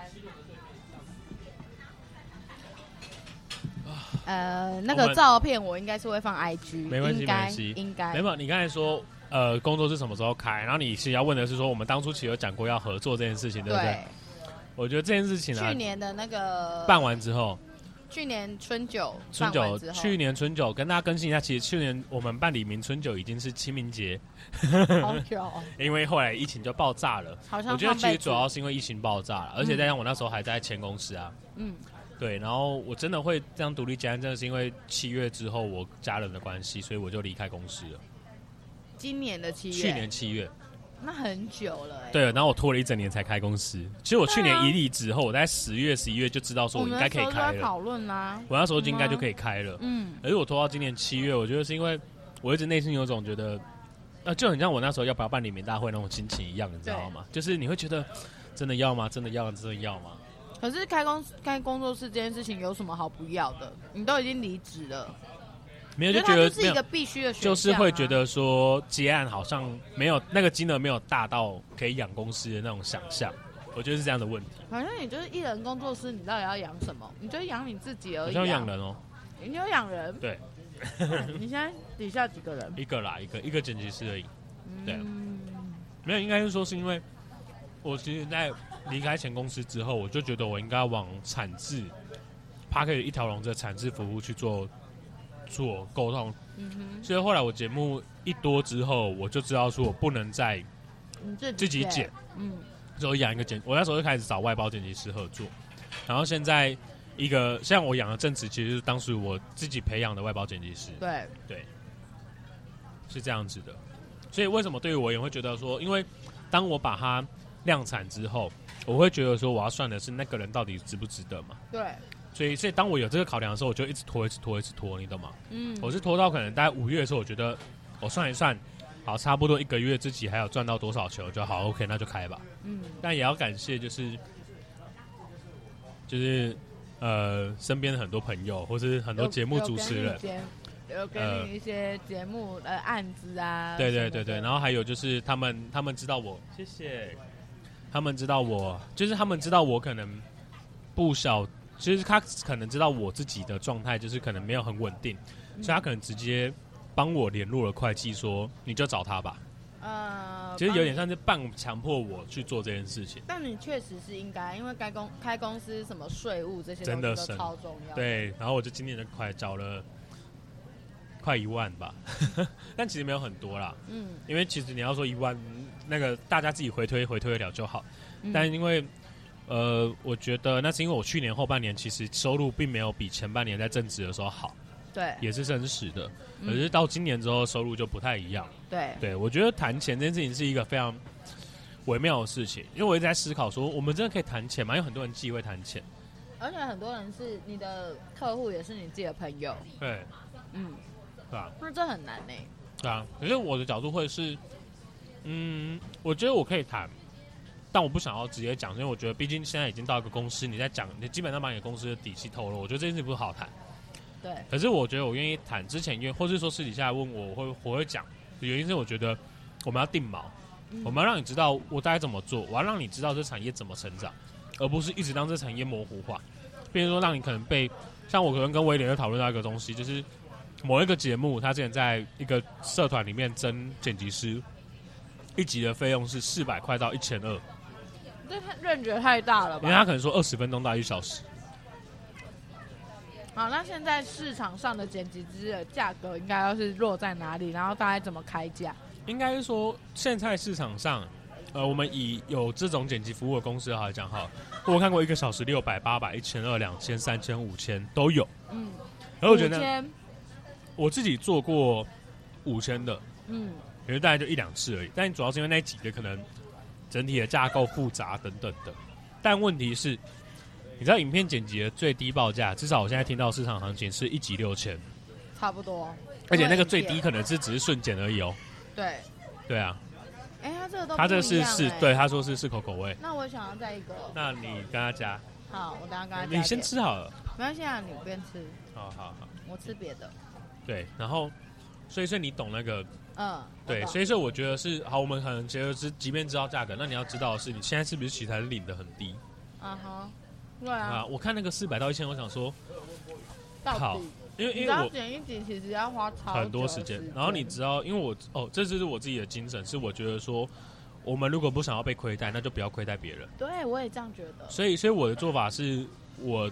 呃，那个照片我应该是会放 IG，没关系，没关系，应该。没有，你刚才说呃，工作是什么时候开？然后你是要问的是说，我们当初其实有讲过要合作这件事情，对不对？我觉得这件事情啊，去年的那个办完之后，去年春酒，春酒，去年春酒跟大家更新一下，其实去年我们办李明春酒已经是清明节，好久，因为后来疫情就爆炸了。好像我觉得其实主要是因为疫情爆炸了，而且再加上我那时候还在前公司啊，嗯。对，然后我真的会这样独立接案，真的是因为七月之后我家人的关系，所以我就离开公司了。今年的七月，去年七月，那很久了。对，然后我拖了一整年才开公司。其实我去年一离职后，我在十月、十一月就知道说我应该可以开了。讨论啦，我那时候就应该就可以开了。嗯。而且我拖到今年七月，我觉得是因为我一直内心有种觉得，呃，就很像我那时候要不要办里民大会那种心情一样，你知道吗？就是你会觉得真的要吗？真的要？真的要吗？可是开公开工作室这件事情有什么好不要的？你都已经离职了，没有就觉得是一个必须的选项，就是会觉得说结案好像没有那个金额没有大到可以养公司的那种想象，我觉得是这样的问题。反正你就是一人工作室，你到底要养什么？你就养你自己而已。要养人哦，你有养人？对。你现在底下几个人？一个啦，一个一个剪辑师而已。对，没有，应该是说是因为我其实，在。离开前公司之后，我就觉得我应该往产制 Podcast 一条龙的产制服务去做做沟通。嗯哼。所以后来我节目一多之后，我就知道说我不能再自己剪。嗯。所以养一个剪，我那时候就开始找外包剪辑师合作。然后现在一个像我养的正职，其实是当时我自己培养的外包剪辑师。对对，是这样子的。所以为什么对于我也会觉得说，因为当我把它量产之后。我会觉得说，我要算的是那个人到底值不值得嘛？对。所以，所以当我有这个考量的时候，我就一直拖，一直拖，一直拖，你懂吗？嗯。我是拖到可能大概五月的时候，我觉得我算一算，好，差不多一个月自己还有赚到多少钱，我就好，OK，那就开吧。嗯。但也要感谢，就是就是呃，身边的很多朋友，或是很多节目主持人，有给你一些节目的案子啊。对对对对，然后还有就是他们，他们知道我，谢谢。他们知道我，就是他们知道我可能不小，其实他可能知道我自己的状态，就是可能没有很稳定，嗯、所以他可能直接帮我联络了会计，说你就找他吧。呃，其实有点像是半强迫我去做这件事情。但你确实是应该，因为该公开公司什么税务这些真的是超重要。对，然后我就今年就快找了快一万吧，但其实没有很多啦。嗯，因为其实你要说一万。那个大家自己回推回推得了就好，嗯、但因为，呃，我觉得那是因为我去年后半年其实收入并没有比前半年在正职的时候好，对，也是真实的。可是到今年之后收入就不太一样，对，对我觉得谈钱这件事情是一个非常微妙的事情，因为我一直在思考说，我们真的可以谈钱吗？有很多人忌讳谈钱，而且很多人是你的客户，也是你自己的朋友，对，嗯，是吧？那这很难呢。对啊，可是我的角度会是。嗯，我觉得我可以谈，但我不想要直接讲，因为我觉得毕竟现在已经到一个公司，你在讲，你基本上把你的公司的底细透露，我觉得这件事不好谈。对。可是我觉得我愿意谈，之前因为或是说私底下问我，我会我会讲，原因是我觉得我们要定锚，嗯、我们要让你知道我大概怎么做，我要让你知道这产业怎么成长，而不是一直让这产业模糊化。比如说让你可能被，像我可能跟威廉在讨论到一个东西，就是某一个节目，他之前在一个社团里面争剪辑师。一集的费用是四百块到一千二，这太 range 太大了吧？因为他可能说二十分钟到一小时。好，那现在市场上的剪辑师的价格应该要是落在哪里？然后大概怎么开价？应该是说，现在市场上，呃，我们以有这种剪辑服务的公司来讲哈，我看过一个小时六百、八百、一千二、两千、三千、五千都有。嗯，然后我觉得，我自己做过五千的。嗯。也就大概就一两次而已，但主要是因为那几个可能整体的架构复杂等等的。但问题是，你知道影片剪辑的最低报价，至少我现在听到市场行情是一集六千，差不多。而且那个最低可能是只是瞬剪而已哦。对。对啊。哎，他这个都他这个是是对他说是适口口味。那我想要再一个。那你跟他加。好，我等下跟他加。你先吃好了。没关系啊，你边吃。好好好。我吃别的。对，然后，所以说你懂那个。嗯，对，所以说我觉得是好，我们可能觉得是，即便知道价格，那你要知道的是，你现在是不是其实还是领的很低？啊哈，对啊。啊，我看那个四百到一千，我想说，好，因为因为我剪一集其实要花很多时间，然后你知道，因为我哦，这就是我自己的精神，是我觉得说，我们如果不想要被亏待，那就不要亏待别人。对，我也这样觉得。所以，所以我的做法是我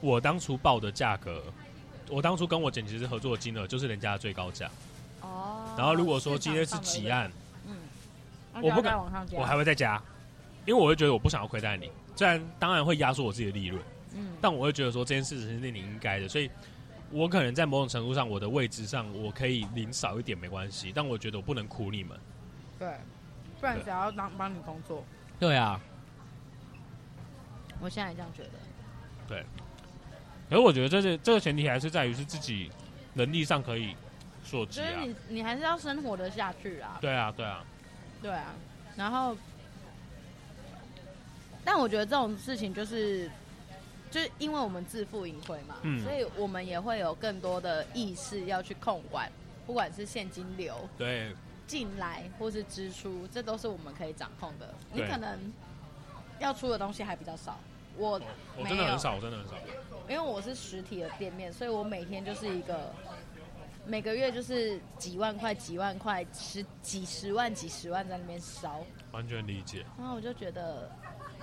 我当初报的价格，我当初跟我剪辑师合作的金额就是人家的最高价。哦。然后如果说今天是几案，嗯，我不敢往上加，我还会再加，因为我会觉得我不想要亏待你。虽然当然会压缩我自己的利润，嗯，但我会觉得说这件事情是你应该的，所以我可能在某种程度上，我的位置上我可以领少一点没关系，但我觉得我不能苦你们，对，不然谁要当帮你工作？对啊，我现在也这样觉得，对，可是我觉得这是这个前提还是在于是自己能力上可以所及啊，就是你你还是要生活的下去啊，对啊对啊，对啊，然后。但我觉得这种事情就是，就是因为我们自负盈亏嘛，嗯，所以我们也会有更多的意识要去控管，不管是现金流对。进来或是支出，这都是我们可以掌控的。你可能要出的东西还比较少，我我真的很少，我真的很少，因为我是实体的店面，所以我每天就是一个每个月就是几万块、几万块、十几十万、几十万在那边烧，完全理解。然后我就觉得。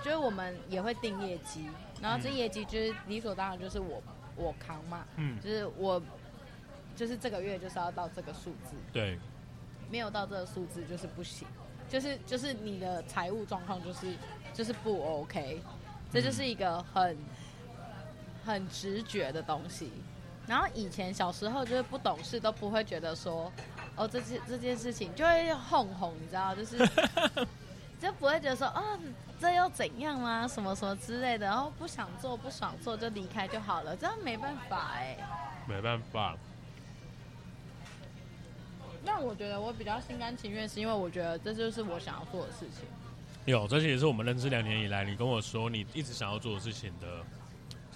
就是我们也会定业绩，然后这业绩就是理所当然就是我我扛嘛，嗯，就是我就是这个月就是要到这个数字，对，没有到这个数字就是不行，就是就是你的财务状况就是就是不 OK，这就是一个很很直觉的东西。然后以前小时候就是不懂事，都不会觉得说哦这件这件事情就会哄哄，你知道，就是 就不会觉得说啊。哦这又怎样吗？什么什么之类的，然后不想做、不爽做就离开就好了，这样没办法哎。没办法。那我觉得我比较心甘情愿，是因为我觉得这就是我想要做的事情。有，这些也是我们认识两年以来，你跟我说你一直想要做的事情的，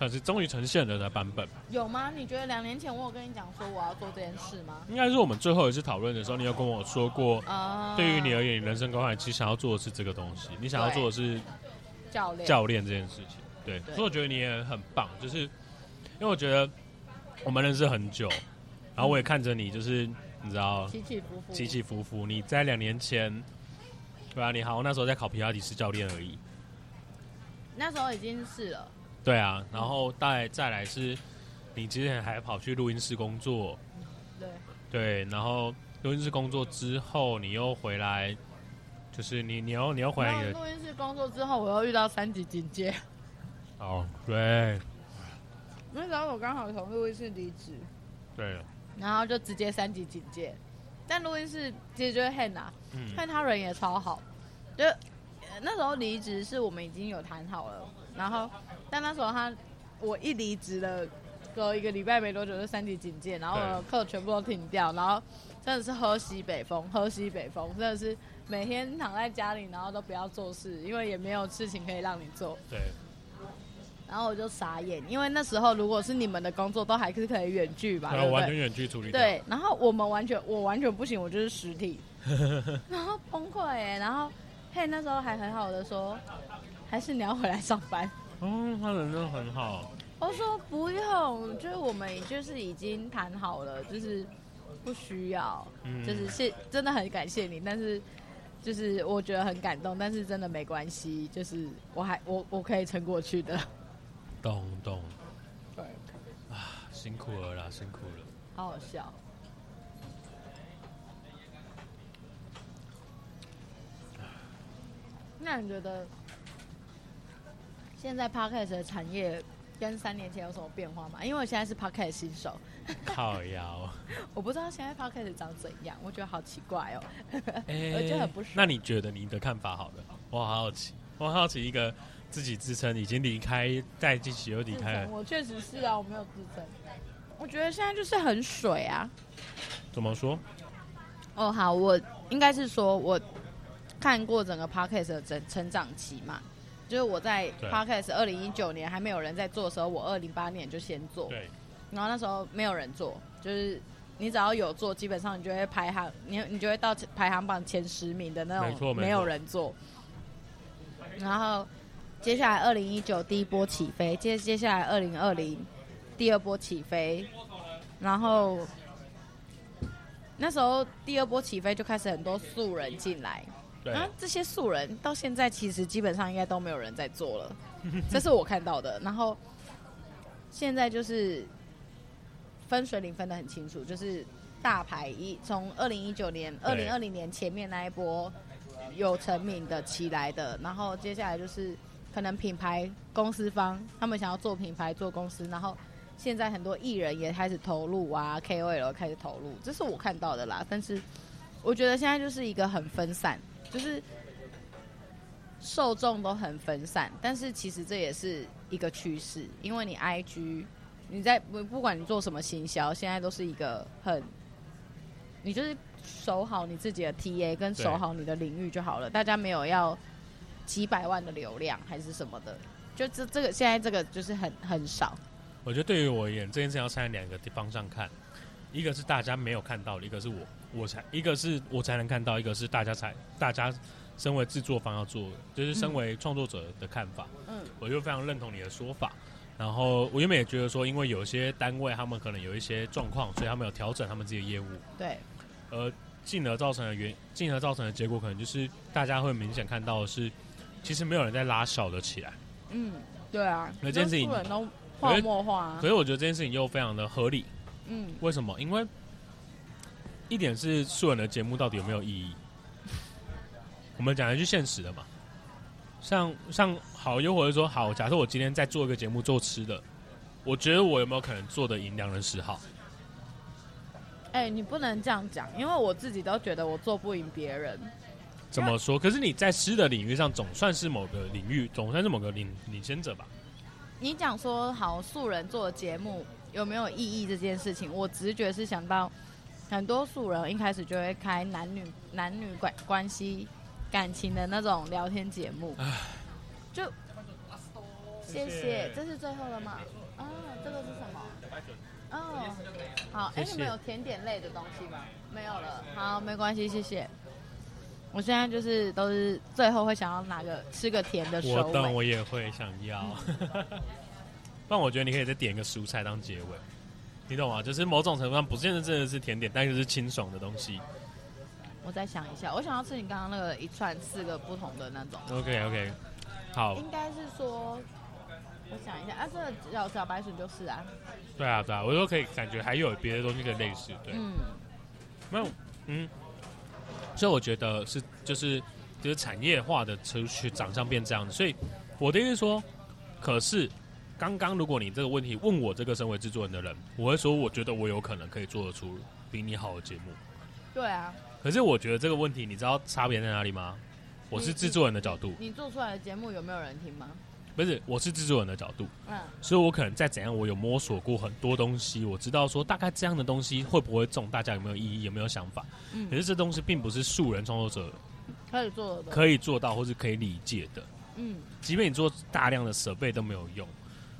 算是终于呈现了的版本。有吗？你觉得两年前我有跟你讲说我要做这件事吗？应该是我们最后一次讨论的时候，你有跟我说过，啊，对于你而言，你人生高考其实想要做的是这个东西，你想要做的是教练教练这件事情。对，对，所以我觉得你也很棒，就是因为我觉得我们认识很久，然后我也看着你，就是你知道起起伏伏，起起伏伏。你在两年前，对啊，你好，那时候在考皮拉迪斯教练而已，那时候已经是了。对啊，然后再再来是，你之前还跑去录音室工作，对，对，然后录音室工作之后，你又回来，就是你你要你要回来你的。录音室工作之后，我又遇到三级警戒。哦，对。那时候我刚好从录音室离职。对。然后就直接三级警戒，但录音室其实就是 Han 啊，嗯，看他人也超好，就那时候离职是我们已经有谈好了。然后，但那时候他，我一离职了，隔一个礼拜没多久就三级警戒，然后课全部都停掉，然后真的是喝西北风，喝西北风，真的是每天躺在家里，然后都不要做事，因为也没有事情可以让你做。对。然后我就傻眼，因为那时候如果是你们的工作，都还是可以远距吧？对，完全远距处理。对，然后我们完全，我完全不行，我就是实体，然后崩溃哎，然后嘿，那时候还很好的说。还是你要回来上班？嗯，他人真的很好。我说不用，就是我们就是已经谈好了，就是不需要，嗯、就是谢真的很感谢你，但是就是我觉得很感动，但是真的没关系，就是我还我我可以撑过去的。懂懂。对。啊，辛苦了啦，辛苦了。好好笑。那你觉得？现在 Podcast 的产业跟三年前有什么变化吗？因为我现在是 Podcast 新手，靠腰，我不知道现在 Podcast 长怎样，我觉得好奇怪哦，欸、我觉得很不爽。那你觉得你的看法好了？我好好奇，我好奇一个自己自称已经离开，再继续又离开了。我确实是啊，我没有自称。我觉得现在就是很水啊。怎么说？哦，好，我应该是说我看过整个 Podcast 的成成长期嘛。就是我在 Podcast 二零一九年还没有人在做的时候，我二零八年就先做，对，然后那时候没有人做，就是你只要有做，基本上你就会排行，你你就会到排行榜前十名的那种，没错，没有人做。然后接下来二零一九第一波起飞，接接下来二零二零第二波起飞，然后那时候第二波起飞就开始很多素人进来，对，啊，这些素人到现在其实基本上应该都没有人在做了，这是我看到的。然后现在就是。分水岭分得很清楚，就是大牌一从二零一九年、二零二零年前面那一波有成名的起来的，然后接下来就是可能品牌公司方他们想要做品牌做公司，然后现在很多艺人也开始投入啊，KOL 开始投入，这是我看到的啦。但是我觉得现在就是一个很分散，就是受众都很分散，但是其实这也是一个趋势，因为你 IG。你在不不管你做什么行销，现在都是一个很，你就是守好你自己的 TA 跟守好你的领域就好了。大家没有要几百万的流量还是什么的，就这这个现在这个就是很很少。我觉得对于我而言，这件事要拆两个方向看，一个是大家没有看到的，一个是我我才一个是我才能看到，一个是大家才大家身为制作方要做，就是身为创作者的看法。嗯，我就非常认同你的说法。然后我原本也觉得说，因为有些单位他们可能有一些状况，所以他们有调整他们自己的业务。对。呃进而造成的原，进而造成的结果，可能就是大家会明显看到的是，其实没有人在拉小的起来。嗯，对啊。那这件事情都泡沫化啊。所以我觉得这件事情又非常的合理。嗯。为什么？因为一点是素人的节目到底有没有意义？我们讲一句现实的嘛。像像好，又或者说好，假设我今天在做一个节目做吃的，我觉得我有没有可能做得赢良人十号？哎、欸，你不能这样讲，因为我自己都觉得我做不赢别人。怎么说？可是你在吃的领域上总算是某个领域，总算是某个领领先者吧？你讲说好素人做的节目有没有意义这件事情，我直觉是想到很多素人一开始就会开男女男女关关系。感情的那种聊天节目，就谢谢，这是最后了吗？啊，这个是什么？哦，好，哎，你们有甜点类的东西吗？没有了，好，没关系，谢谢。我现在就是都是最后会想要拿个吃个甜的。我当我也会想要，不然我觉得你可以再点一个蔬菜当结尾，你懂吗？就是某种程度上不见得真的是甜点，但是是清爽的东西。我再想一下，我想要吃你刚刚那个一串四个不同的那种。OK OK，好。应该是说，我想一下，啊，这个小小白笋就是啊。对啊对啊，我都可以感觉还有别的东西可以类似，对。嗯。没有，嗯。所以我觉得是就是就是产业化的持续长相变这样子，所以我的意思说，可是刚刚如果你这个问题问我这个身为制作人的人，我会说我觉得我有可能可以做得出比你好的节目。对啊。可是我觉得这个问题，你知道差别在哪里吗？我是制作人的角度你做出来的节目有没有人听吗？不是，我是制作人的角度。嗯，所以我可能在怎样，我有摸索过很多东西，我知道说大概这样的东西会不会中，大家有没有意义，有没有想法？嗯，可是这东西并不是素人创作者可以做的，可以做到或是可以理解的。嗯，即便你做大量的设备都没有用，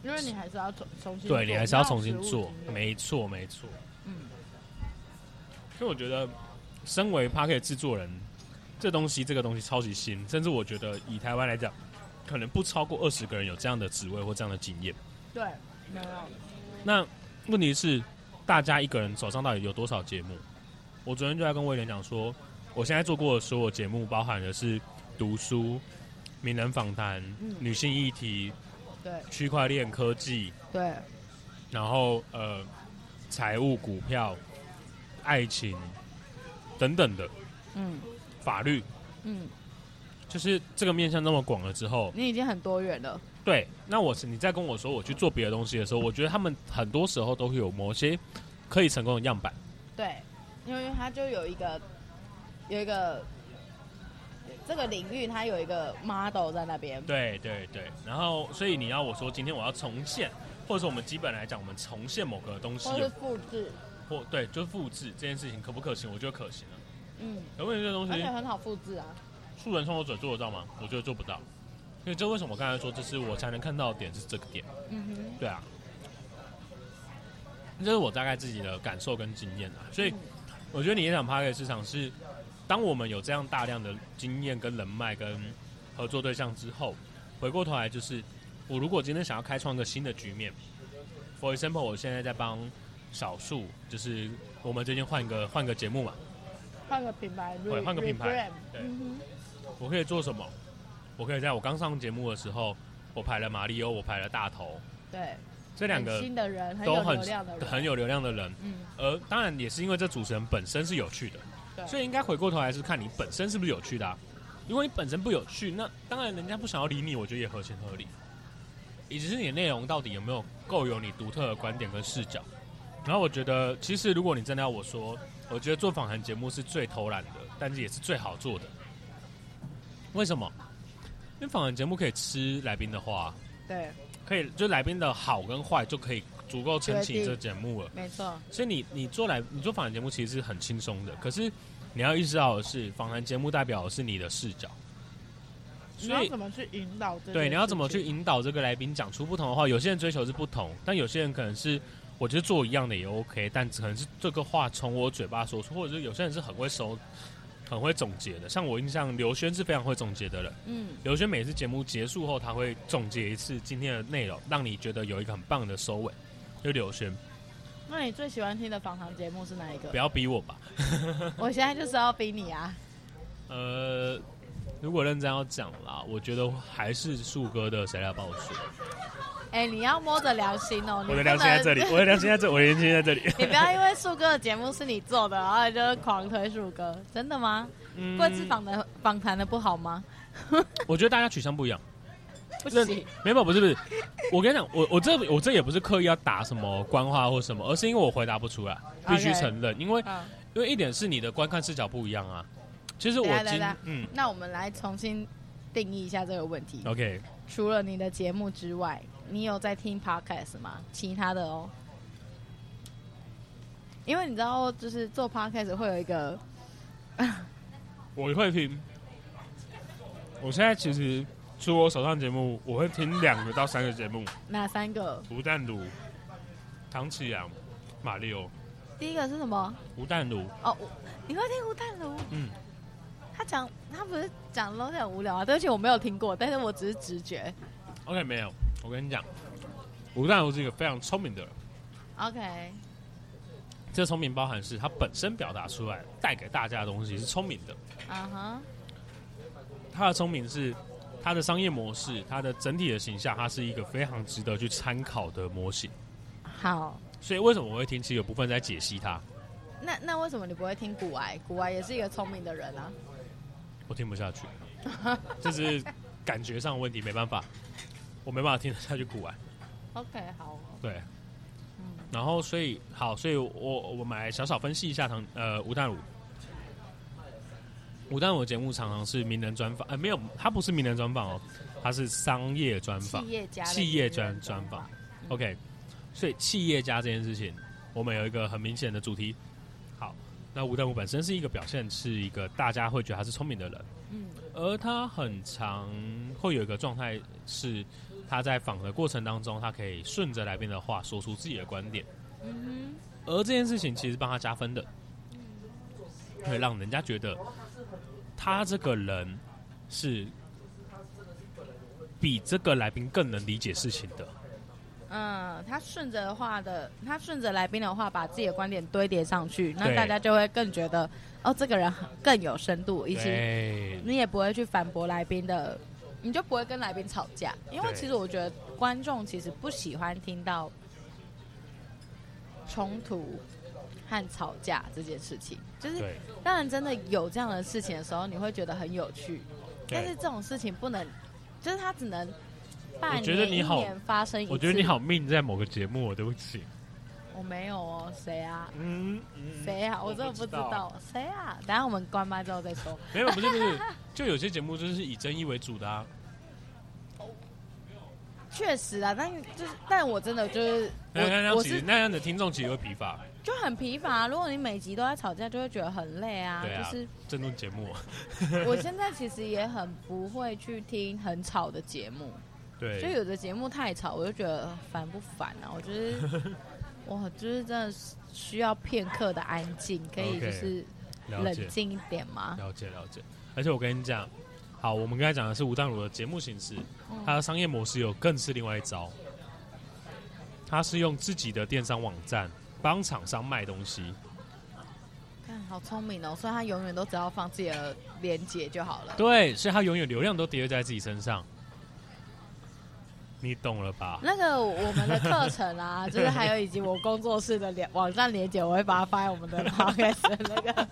因为你还是要重重新对，你还是要重新做，没错没错。嗯，所以我觉得。身为 Parker 制作人，这东西这个东西超级新，甚至我觉得以台湾来讲，可能不超过二十个人有这样的职位或这样的经验。对，没有。那问题是，大家一个人手上到底有多少节目？我昨天就在跟威廉讲说，我现在做过的所有节目，包含的是读书、名人访谈、嗯、女性议题、对，区块链科技，对，然后呃，财务、股票、爱情。等等的，嗯，法律，嗯，就是这个面向那么广了之后，你已经很多元了。对，那我是你在跟我说我去做别的东西的时候，我觉得他们很多时候都会有某些可以成功的样板。对，因为他就有一个有一个这个领域，它有一个 model 在那边。对对对，然后所以你要我说今天我要重现，或者说我们基本来讲，我们重现某个东西，或是复制。或对，就是复制这件事情可不可行？我觉得可行了。嗯，有问题这个东西，而且很好复制啊。素人创作者做得到吗？我觉得做不到。所以这为什么我刚才说这是我才能看到的点是这个点？嗯哼，对啊。这是我大概自己的感受跟经验啊。所以我觉得你演讲 Podcast 市场是，当我们有这样大量的经验跟人脉跟合作对象之后，回过头来就是，我如果今天想要开创一个新的局面，For example，我现在在帮少数，就是我们最近换一个换个节目嘛，换个品牌，对，换个品牌，对，我可以做什么？我可以在我刚上节目的时候，我排了马里欧，我排了大头，对，这两个新的人都很很有流量的人，嗯，而当然也是因为这主持人本身是有趣的，对，所以应该回过头来是看你本身是不是有趣的啊。如果你本身不有趣，那当然人家不想要理你，我觉得也合情合理。以及是你的内容到底有没有够有你独特的观点跟视角。然后我觉得，其实如果你真的要我说，我觉得做访谈节目是最偷懒的，但是也是最好做的。为什么？因为访谈节目可以吃来宾的话，对，可以就来宾的好跟坏就可以足够撑起这节目了。没错。所以你你做来你做访谈节目其实是很轻松的，可是你要意识到的是，访谈节目代表的是你的视角。所以你要怎么去引导？对，你要怎么去引导这个来宾讲出不同的话？有些人追求是不同，但有些人可能是我觉得做一样的也 OK，但可能是这个话从我嘴巴说出，或者是有些人是很会收。很会总结的，像我印象，刘轩是非常会总结的人。嗯，刘轩每次节目结束后，他会总结一次今天的内容，让你觉得有一个很棒的收尾。就刘轩，那你最喜欢听的访谈节目是哪一个？不要逼我吧，我现在就是要逼你啊。呃，如果认真要讲啦，我觉得还是树哥的《谁来报数》。哎、欸，你要摸着良心哦！我的良心在这里，我的良心在这，我的良心在这里。你不要因为树哥的节目是你做的，然后你就狂推树哥，真的吗？嗯贵志访的访谈的不好吗？我觉得大家取向不一样。不行，没有，不是不是。我跟你讲，我我这我这也不是刻意要打什么官话或什么，而是因为我回答不出来，必须承认。因为、嗯、因为一点是你的观看视角不一样啊。其实我嗯，那我们来重新定义一下这个问题。OK，除了你的节目之外。你有在听 podcast 吗？其他的哦，因为你知道，就是做 podcast 会有一个，我会听。我现在其实除我手上节目，我会听两个到三个节目。哪三个？吴淡如、唐启阳、马里欧。第一个是什么？吴淡如。哦，你会听吴淡如？嗯。他讲，他不是讲的东西很无聊啊？对不起，我没有听过，但是我只是直觉。OK，没有。我跟你讲，吴淡如是一个非常聪明的人。OK，这聪明包含是他本身表达出来带给大家的东西是聪明的。啊哈，他的聪明是他的商业模式，它的整体的形象，它是一个非常值得去参考的模型。好，所以为什么我会听？其实有部分在解析它。那那为什么你不会听古癌？古癌也是一个聪明的人啊。我听不下去，就是感觉上的问题，没办法。我没办法听得下去古玩。OK，好。对，嗯，然后所以好，所以我我们来小小分析一下唐呃吴淡如。吴淡如的节目常常是名人专访，呃没有，他不是名人专访哦，他是商业专访，企业家企业专专访。OK，所以企业家这件事情，我们有一个很明显的主题。好，那吴淡如本身是一个表现是一个大家会觉得他是聪明的人，嗯，而他很常会有一个状态是。他在访的过程当中，他可以顺着来宾的话说出自己的观点，嗯，而这件事情其实帮他加分的，会让人家觉得他这个人是比这个来宾更能理解事情的。嗯，他顺着话的，他顺着来宾的话，把自己的观点堆叠上去，那大家就会更觉得哦，这个人更有深度，以及你也不会去反驳来宾的。你就不会跟来宾吵架，因为其实我觉得观众其实不喜欢听到冲突和吵架这件事情。就是当然真的有这样的事情的时候，你会觉得很有趣。但是这种事情不能，就是它只能半年一年发生一次。我觉得你好命在某个节目，对不起。我没有哦，谁啊？嗯，谁啊？我真的不知道谁啊？等下我们关麦之后再说。没有，不是不是，就有些节目就是以争议为主的啊。确实啊，但就是，但我真的就是，那样其实那样的听众其实会疲乏，就很疲乏。如果你每集都在吵架，就会觉得很累啊。对啊，就是争论节目。我现在其实也很不会去听很吵的节目。对，就有的节目太吵，我就觉得烦不烦啊？我觉得。我，就是真的需要片刻的安静，可以就是冷静一点吗？了解了解。而且我跟你讲，好，我们刚才讲的是吴淡如的节目形式，他的商业模式有更是另外一招，他是用自己的电商网站帮厂商卖东西。看，好聪明哦！所以他永远都只要放自己的链接就好了。对，所以他永远流量都叠在自己身上。你懂了吧？那个我们的课程啊，就是还有以及我工作室的连网站连接，我会把它发在我们的 podcast 的那个。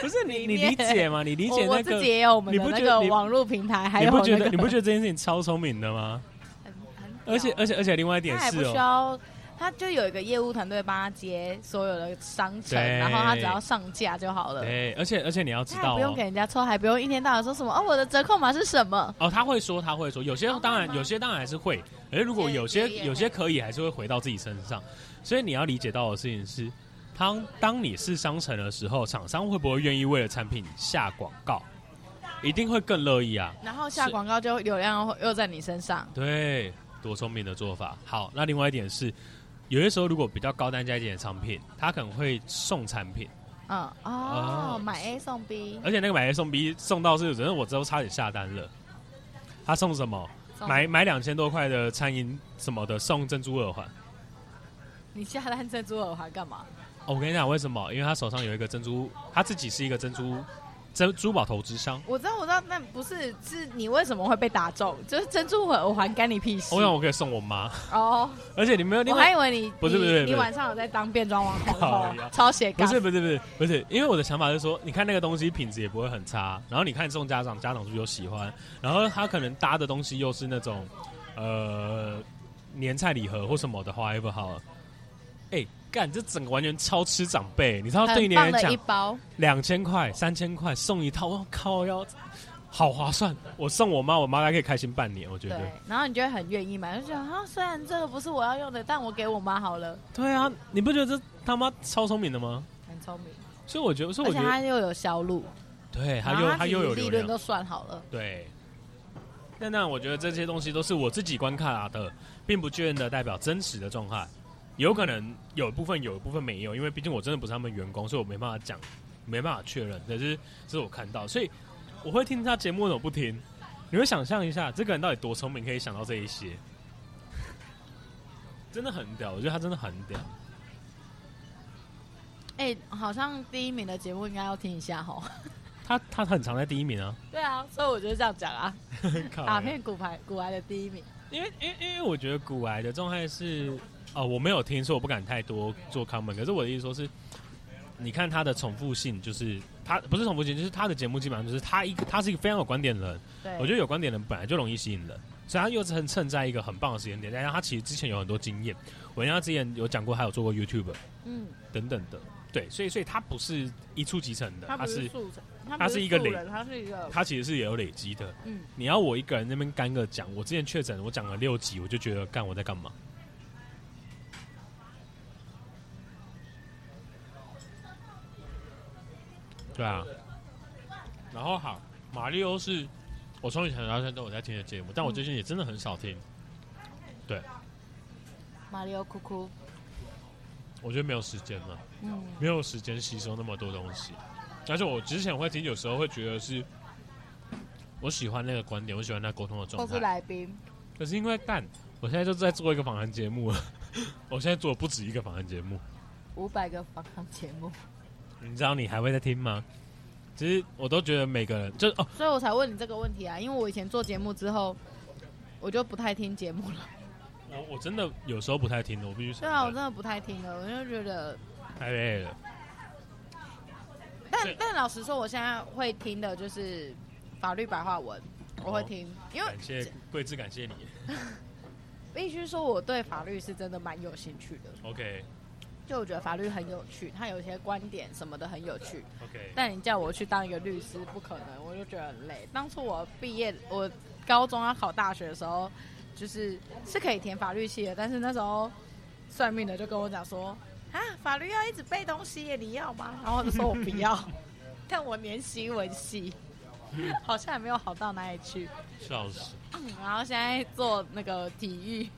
不是你，你理解吗？你理解那个？我自己也有我们的那个网络平台，还有、你不觉得？你不觉得这件事情超聪明的吗？很很而且而且而且另外一点是哦。他就有一个业务团队帮他接所有的商城，然后他只要上架就好了。对，而且而且你要知道、哦，不用给人家抽，还不用一天到晚说什么哦，我的折扣码是什么？哦，他会说，他会说，有些当然，有些当然还是会。而如果有些有些可以，还是会回到自己身上。所以你要理解到的事情是，当当你是商城的时候，厂商会不会愿意为了产品下广告？一定会更乐意啊。然后下广告就流量又在你身上。对，多聪明的做法。好，那另外一点是。有些时候，如果比较高单价一点的商品，他可能会送产品。嗯哦，呃、买 A 送 B，而且那个买 A 送 B 送到是，人我之后差点下单了。他送什么？买买两千多块的餐饮什么的，送珍珠耳环。你下单珍珠耳环干嘛？哦，我跟你讲为什么？因为他手上有一个珍珠，他自己是一个珍珠。珍珠宝投资商，我知道，我知道，那不是是你为什么会被打中？就是珍珠耳环干你屁事？我想我可以送我妈哦，而且你没有，我还以为你不是不是，你晚上有在当变装王红，超斜杠。不是不是不是不是，因为我的想法是说，你看那个东西品质也不会很差，然后你看送家长，家长是不是又喜欢？然后他可能搭的东西又是那种呃年菜礼盒或什么的话，也不好。哎、欸。干，这整个完全超吃长辈，你知道对于你来讲，两千块、三千块送一套，我靠，要好划算。我送我妈，我妈还可以开心半年，我觉得。对，然后你就会很愿意买，就觉得啊，虽然这个不是我要用的，但我给我妈好了。对啊，你不觉得这他妈超聪明的吗？很聪明。所以我觉得，所以我觉得他又有销路，对，他又他又有利润都算好了。对。那那我觉得这些东西都是我自己观看的，并不见得代表真实的状态。有可能有一部分有一部分没有，因为毕竟我真的不是他们员工，所以我没办法讲，没办法确认。可是这是我看到，所以我会听他节目，为什么不听？你会想象一下，这个人到底多聪明，可以想到这一些，真的很屌。我觉得他真的很屌。哎、欸，好像第一名的节目应该要听一下哈。他他很常在第一名啊。对啊，所以我觉得这样讲啊，打遍骨牌骨癌的第一名。因为因为因为我觉得骨癌的状态是。哦，我没有听说，我不敢太多做 comment。可是我的意思说是，你看他的重复性，就是他不是重复性，就是他的节目基本上就是他一个，他是一个非常有观点的人。对，我觉得有观点的人本来就容易吸引人，所以他又是很趁在一个很棒的时间点。加上他其实之前有很多经验，我跟他之前有讲过，他有做过 YouTube，嗯，等等的。对，所以所以他不是一触即成的，他是他是一个累，他是一个，他其实是也有累积的。嗯，你要我一个人那边干个讲，我之前确诊，我讲了六集，我就觉得干我在干嘛？对啊，然后好，马里欧是我从以前到现在都有在听的节目，但我最近也真的很少听。对，马里欧哭哭，我觉得没有时间了，嗯，没有时间吸收那么多东西。而且我之前会听，有时候会觉得是，我喜欢那个观点，我喜欢那沟通的状态。都是来宾，可是因为但我现在就在做一个访谈节目了，我现在做不止一个访谈节目，五百个访谈节目。你知道你还会在听吗？其实我都觉得每个人就哦，所以我才问你这个问题啊，因为我以前做节目之后，我就不太听节目了。我我真的有时候不太听的，我必须说。对啊，我真的不太听了，我就觉得太累了。但但老实说，我现在会听的就是法律白话文，我会听，哦、因为感谢贵志，感谢你。必须说，我对法律是真的蛮有兴趣的。OK。就我觉得法律很有趣，他有一些观点什么的很有趣。OK，但你叫我去当一个律师，不可能，我就觉得很累。当初我毕业，我高中要考大学的时候，就是是可以填法律系的，但是那时候算命的就跟我讲说，啊，法律要一直背东西耶，你要吗？然后我就说我不要，但我念新闻系，好像也没有好到哪里去。笑死。然后现在做那个体育，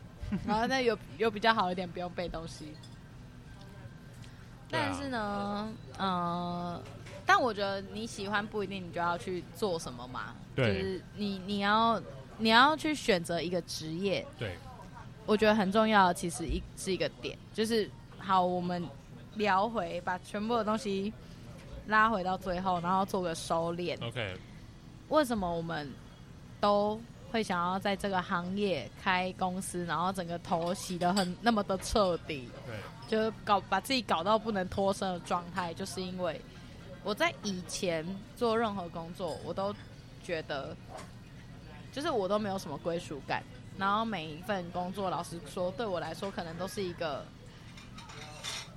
然后那有有比较好一点，不用背东西。但是呢，嗯、呃，但我觉得你喜欢不一定你就要去做什么嘛。对。就是你你要你要去选择一个职业。对。我觉得很重要，其实一是一个点，就是好，我们聊回，把全部的东西拉回到最后，然后做个收敛。OK。为什么我们都会想要在这个行业开公司，然后整个头洗的很那么的彻底？对。就搞把自己搞到不能脱身的状态，就是因为我在以前做任何工作，我都觉得，就是我都没有什么归属感。然后每一份工作，老实说，对我来说，可能都是一个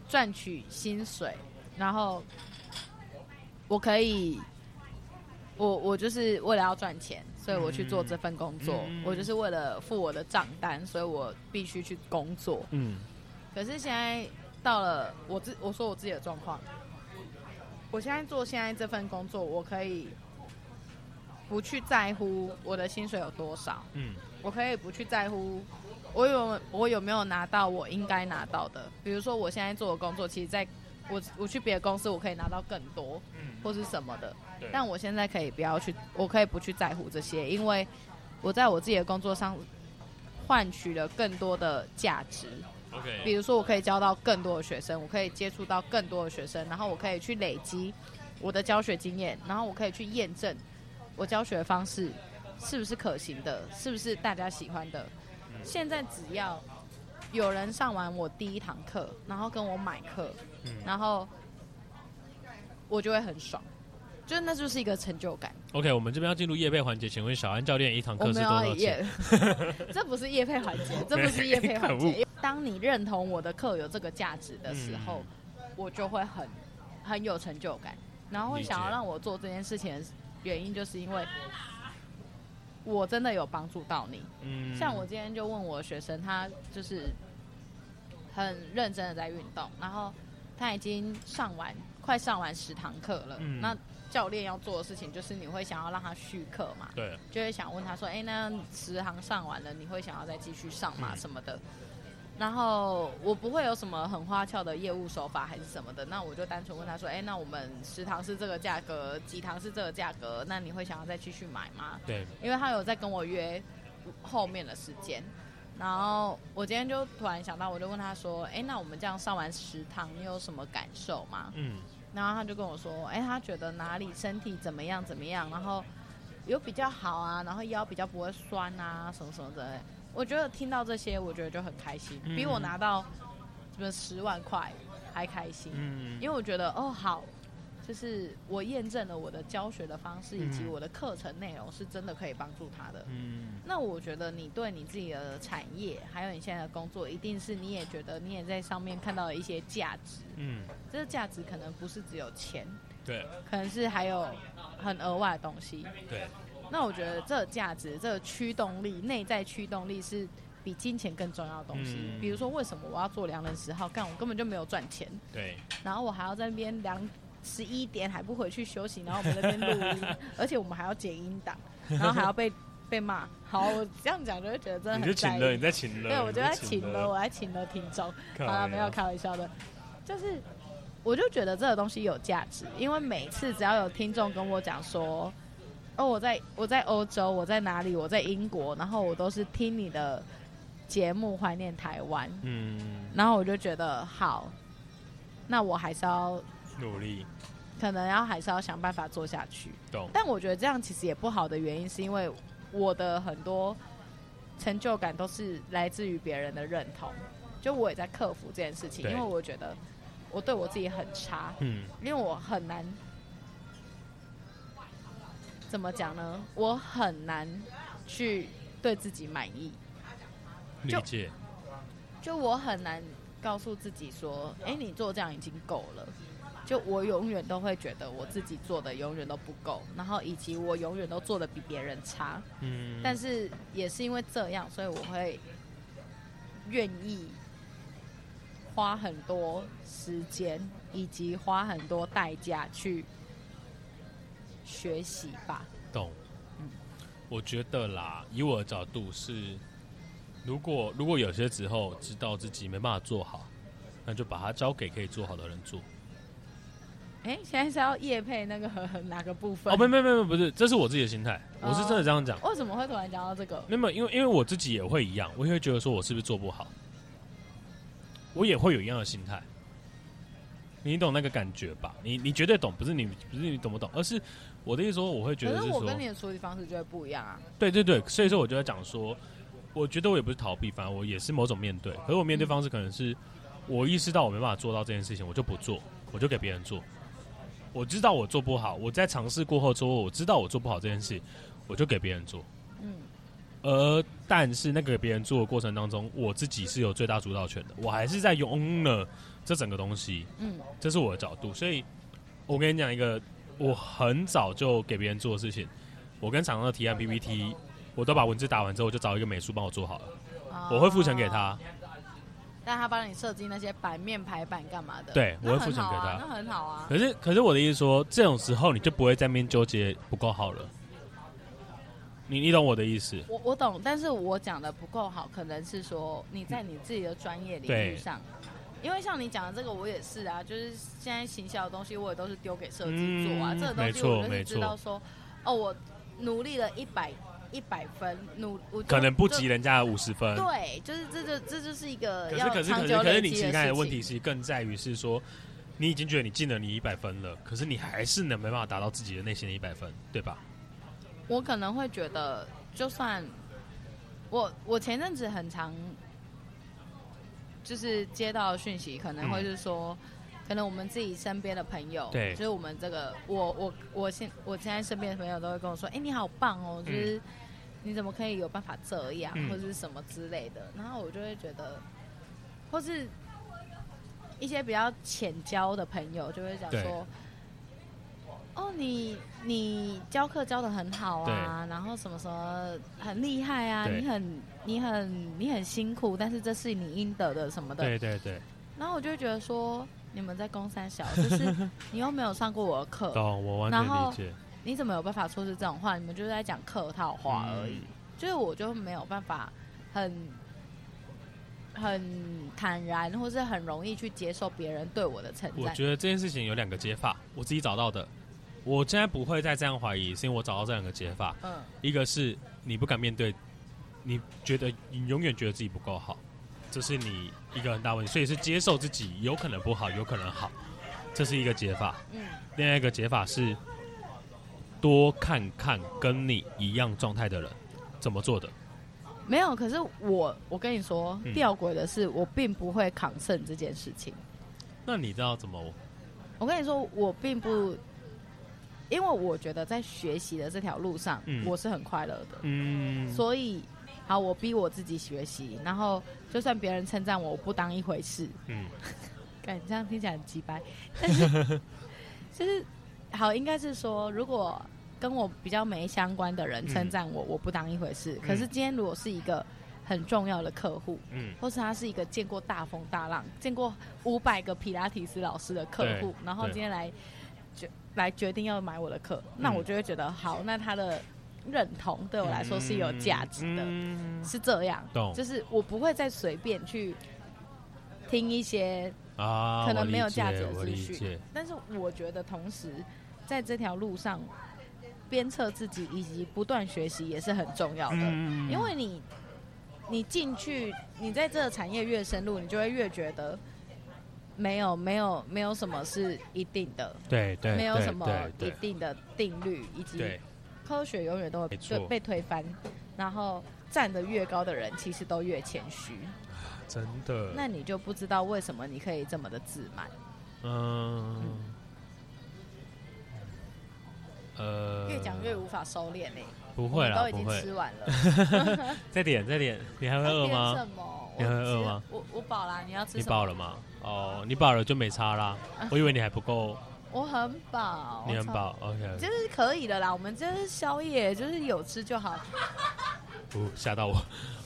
赚取薪水，然后我可以，我我就是为了要赚钱，所以我去做这份工作。嗯、我就是为了付我的账单，所以我必须去工作。嗯。可是现在到了我自我说我自己的状况，我现在做现在这份工作，我可以不去在乎我的薪水有多少，嗯，我可以不去在乎我有我有没有拿到我应该拿到的。比如说我现在做的工作，其实在我我去别的公司，我可以拿到更多，嗯，或是什么的。但我现在可以不要去，我可以不去在乎这些，因为我在我自己的工作上换取了更多的价值。比如说，我可以教到更多的学生，我可以接触到更多的学生，然后我可以去累积我的教学经验，然后我可以去验证我教学的方式是不是可行的，是不是大家喜欢的。嗯、现在只要有人上完我第一堂课，然后跟我买课，嗯、然后我就会很爽。就那就是一个成就感。OK，我们这边要进入夜配环节，请问小安教练一堂课是多少钱？这不是夜配环节，这不是夜配环节。当你认同我的课有这个价值的时候，嗯、我就会很很有成就感，然后会想要让我做这件事情的原因，就是因为我真的有帮助到你。嗯，像我今天就问我的学生，他就是很认真的在运动，然后他已经上完快上完十堂课了，嗯、那。教练要做的事情就是你会想要让他续课嘛？对，就会想问他说：“哎、欸，那十行上完了，你会想要再继续上吗？什么的？”然后我不会有什么很花俏的业务手法还是什么的，那我就单纯问他说：“哎、欸，那我们十堂是这个价格，几堂是这个价格？那你会想要再继续买吗？”对，因为他有在跟我约后面的时间，然后我今天就突然想到，我就问他说：“哎、欸，那我们这样上完食堂，你有什么感受吗？”嗯。然后他就跟我说：“哎，他觉得哪里身体怎么样怎么样，然后有比较好啊，然后腰比较不会酸啊，什么什么的。我觉得听到这些，我觉得就很开心，比我拿到什么十万块还开心。嗯，因为我觉得哦好。”就是我验证了我的教学的方式以及我的课程内容是真的可以帮助他的。嗯，那我觉得你对你自己的产业还有你现在的工作，一定是你也觉得你也在上面看到了一些价值。嗯，这个价值可能不是只有钱，对，可能是还有很额外的东西。对，那我觉得这个价值、这个驱动力、内在驱动力是比金钱更重要的东西。嗯，比如说，为什么我要做良人十号？干，我根本就没有赚钱。对，然后我还要在那边量。十一点还不回去休息，然后我们那边录音，而且我们还要剪音档，然后还要被被骂。好，我这样讲就会觉得真的很。你就请了，你在请了。对，我就在请了，我在请了听众。好了，没有开玩笑的，就是我就觉得这个东西有价值，因为每次只要有听众跟我讲说，哦，我在我在欧洲，我在哪里，我在英国，然后我都是听你的节目怀念台湾，嗯，然后我就觉得好，那我还是要。努力，可能要还是要想办法做下去。懂。但我觉得这样其实也不好的原因，是因为我的很多成就感都是来自于别人的认同。就我也在克服这件事情，因为我觉得我对我自己很差。嗯。因为我很难，怎么讲呢？我很难去对自己满意。理解。就我很难告诉自己说：“哎，你做这样已经够了。”就我永远都会觉得我自己做的永远都不够，然后以及我永远都做的比别人差。嗯。但是也是因为这样，所以我会愿意花很多时间以及花很多代价去学习吧。懂。嗯。我觉得啦，以我的角度是，如果如果有些时候知道自己没办法做好。那就把它交给可以做好的人做。哎、欸，现在是要夜配那个 哪个部分？哦，没没没没，不是，这是我自己的心态，哦、我是真的这样讲。为什么会突然讲到这个？没有，因为因为我自己也会一样，我也会觉得说我是不是做不好，我也会有一样的心态。你懂那个感觉吧？你你绝对懂，不是你不是你懂不懂，而是我的意思说，我会觉得是说，我跟你的处理方式就会不一样啊。对对对，所以说我就在讲说，我觉得我也不是逃避，反正我也是某种面对，可是我面对方式可能是，我意识到我没办法做到这件事情，我就不做，我就给别人做。我知道我做不好，我在尝试过后之后，我知道我做不好这件事，我就给别人做。嗯，而但是那个给别人做的过程当中，我自己是有最大主导权的，我还是在拥了这整个东西。嗯，这是我的角度，所以我跟你讲一个，我很早就给别人做的事情，我跟厂商的提案 PPT，我都把文字打完之后，我就找一个美术帮我做好了，我会付钱给他。但他帮你设计那些版面排版干嘛的？对，我会付钱给他，那很好啊。可是，可是我的意思说，这种时候你就不会在那边纠结不够好了。你你懂我的意思？我我懂，但是我讲的不够好，可能是说你在你自己的专业领域上，因为像你讲的这个，我也是啊，就是现在行销的东西，我也都是丢给设计做啊。这个东西我就是知道说，哦，我努力了一百。一百分努，可能不及人家的五十分。对，就是这就这就是一个要可是可是可是可是你情感的问题是更在于是说，你已经觉得你尽了你一百分了，可是你还是能没办法达到自己的内心的一百分，对吧？我可能会觉得，就算我我前阵子很长就是接到讯息，可能会是说。嗯可能我们自己身边的朋友，对，就是我们这个，我我我现我现在身边的朋友都会跟我说，哎、欸，你好棒哦，就是你怎么可以有办法这样，嗯、或者是什么之类的，然后我就会觉得，或是一些比较浅交的朋友就会讲说，哦，你你教课教的很好啊，然后什么什么很厉害啊，你很你很你很辛苦，但是这是你应得的什么的，对对对，然后我就会觉得说。你们在公三小，就是你又没有上过我的课，懂我完全理解。你怎么有办法说出这种话？你们就是在讲客套话而已。嗯、就是我就没有办法很很坦然，或是很容易去接受别人对我的称赞。我觉得这件事情有两个解法，我自己找到的。我现在不会再这样怀疑，是因为我找到这两个解法。嗯，一个是你不敢面对，你觉得你永远觉得自己不够好。这是你一个很大问题，所以是接受自己有可能不好，有可能好，这是一个解法。嗯，另外一个解法是多看看跟你一样状态的人怎么做的。没有，可是我我跟你说，吊诡的是，我并不会抗胜这件事情。那你知道怎么？我跟你说，我并不，因为我觉得在学习的这条路上，我是很快乐的。嗯，所以。好，我逼我自己学习，然后就算别人称赞我，我不当一回事。嗯，感觉这样听起来很鸡掰，但是 就是好，应该是说，如果跟我比较没相关的人称赞我，嗯、我不当一回事。可是今天如果是一个很重要的客户，嗯，或是他是一个见过大风大浪、见过五百个皮拉提斯老师的客户，然后今天来决来决定要买我的课，嗯、那我就会觉得好，那他的。认同对我来说是有价值的，嗯、是这样，懂。就是我不会再随便去听一些啊可能没有价值的资讯。但是我觉得同时在这条路上鞭策自己以及不断学习也是很重要的，嗯、因为你你进去，你在这个产业越深入，你就会越觉得没有没有没有什么是一定的，对对，没有什么一定的定律以及。科学永远都会被被推翻，然后站得越高的人其实都越谦虚。真的？那你就不知道为什么你可以这么的自满。嗯。呃。越讲越无法收敛呢。不会啦，都已经吃完了。再点再点，你还会饿吗？什么？你还会饿吗？我我饱啦，你要吃？你饱了吗？哦，你饱了就没差啦。我以为你还不够。我很饱，你很饱，OK，就是可以的啦。我们就是宵夜，就是有吃就好。不 吓到我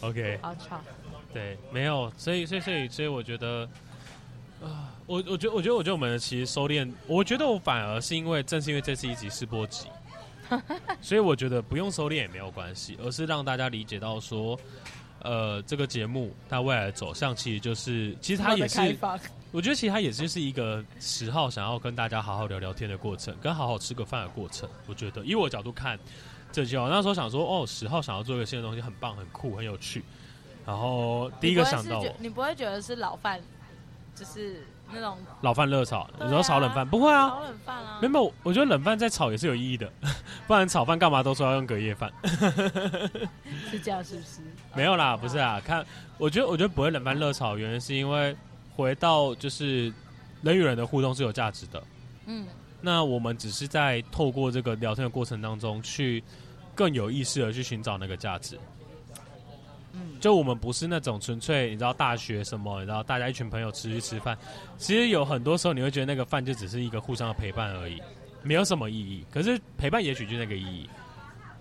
，OK。好吵。对，没有，所以，所以，所以，所以，我觉得，啊，我，我觉得，我觉得，我觉得，我们其实收敛，我觉得我反而是因为，正是因为这是一集试播集，所以我觉得不用收敛也没有关系，而是让大家理解到说，呃，这个节目它未来的走向，其实就是其实它也是，我觉得其实它也就是一个十号想要跟大家好好聊聊天的过程，跟好好吃个饭的过程。我觉得以我角度看，这就那时候想说，哦，十号想要做一个新的东西，很棒、很酷、很有趣。然后第一个想到我，你不会觉得是老范，就是。那种老饭热炒，你说炒冷饭不会啊？炒冷饭啊？没有，我觉得冷饭再炒也是有意义的，不然炒饭干嘛都说要用隔夜饭？是这样是不是？没有啦，不是啊。看，我觉得我觉得不会冷饭热炒，原因是因为回到就是人与人的互动是有价值的。嗯，那我们只是在透过这个聊天的过程当中，去更有意识的去寻找那个价值。就我们不是那种纯粹，你知道大学什么，然后大家一群朋友出去吃饭，其实有很多时候你会觉得那个饭就只是一个互相的陪伴而已，没有什么意义。可是陪伴也许就那个意义。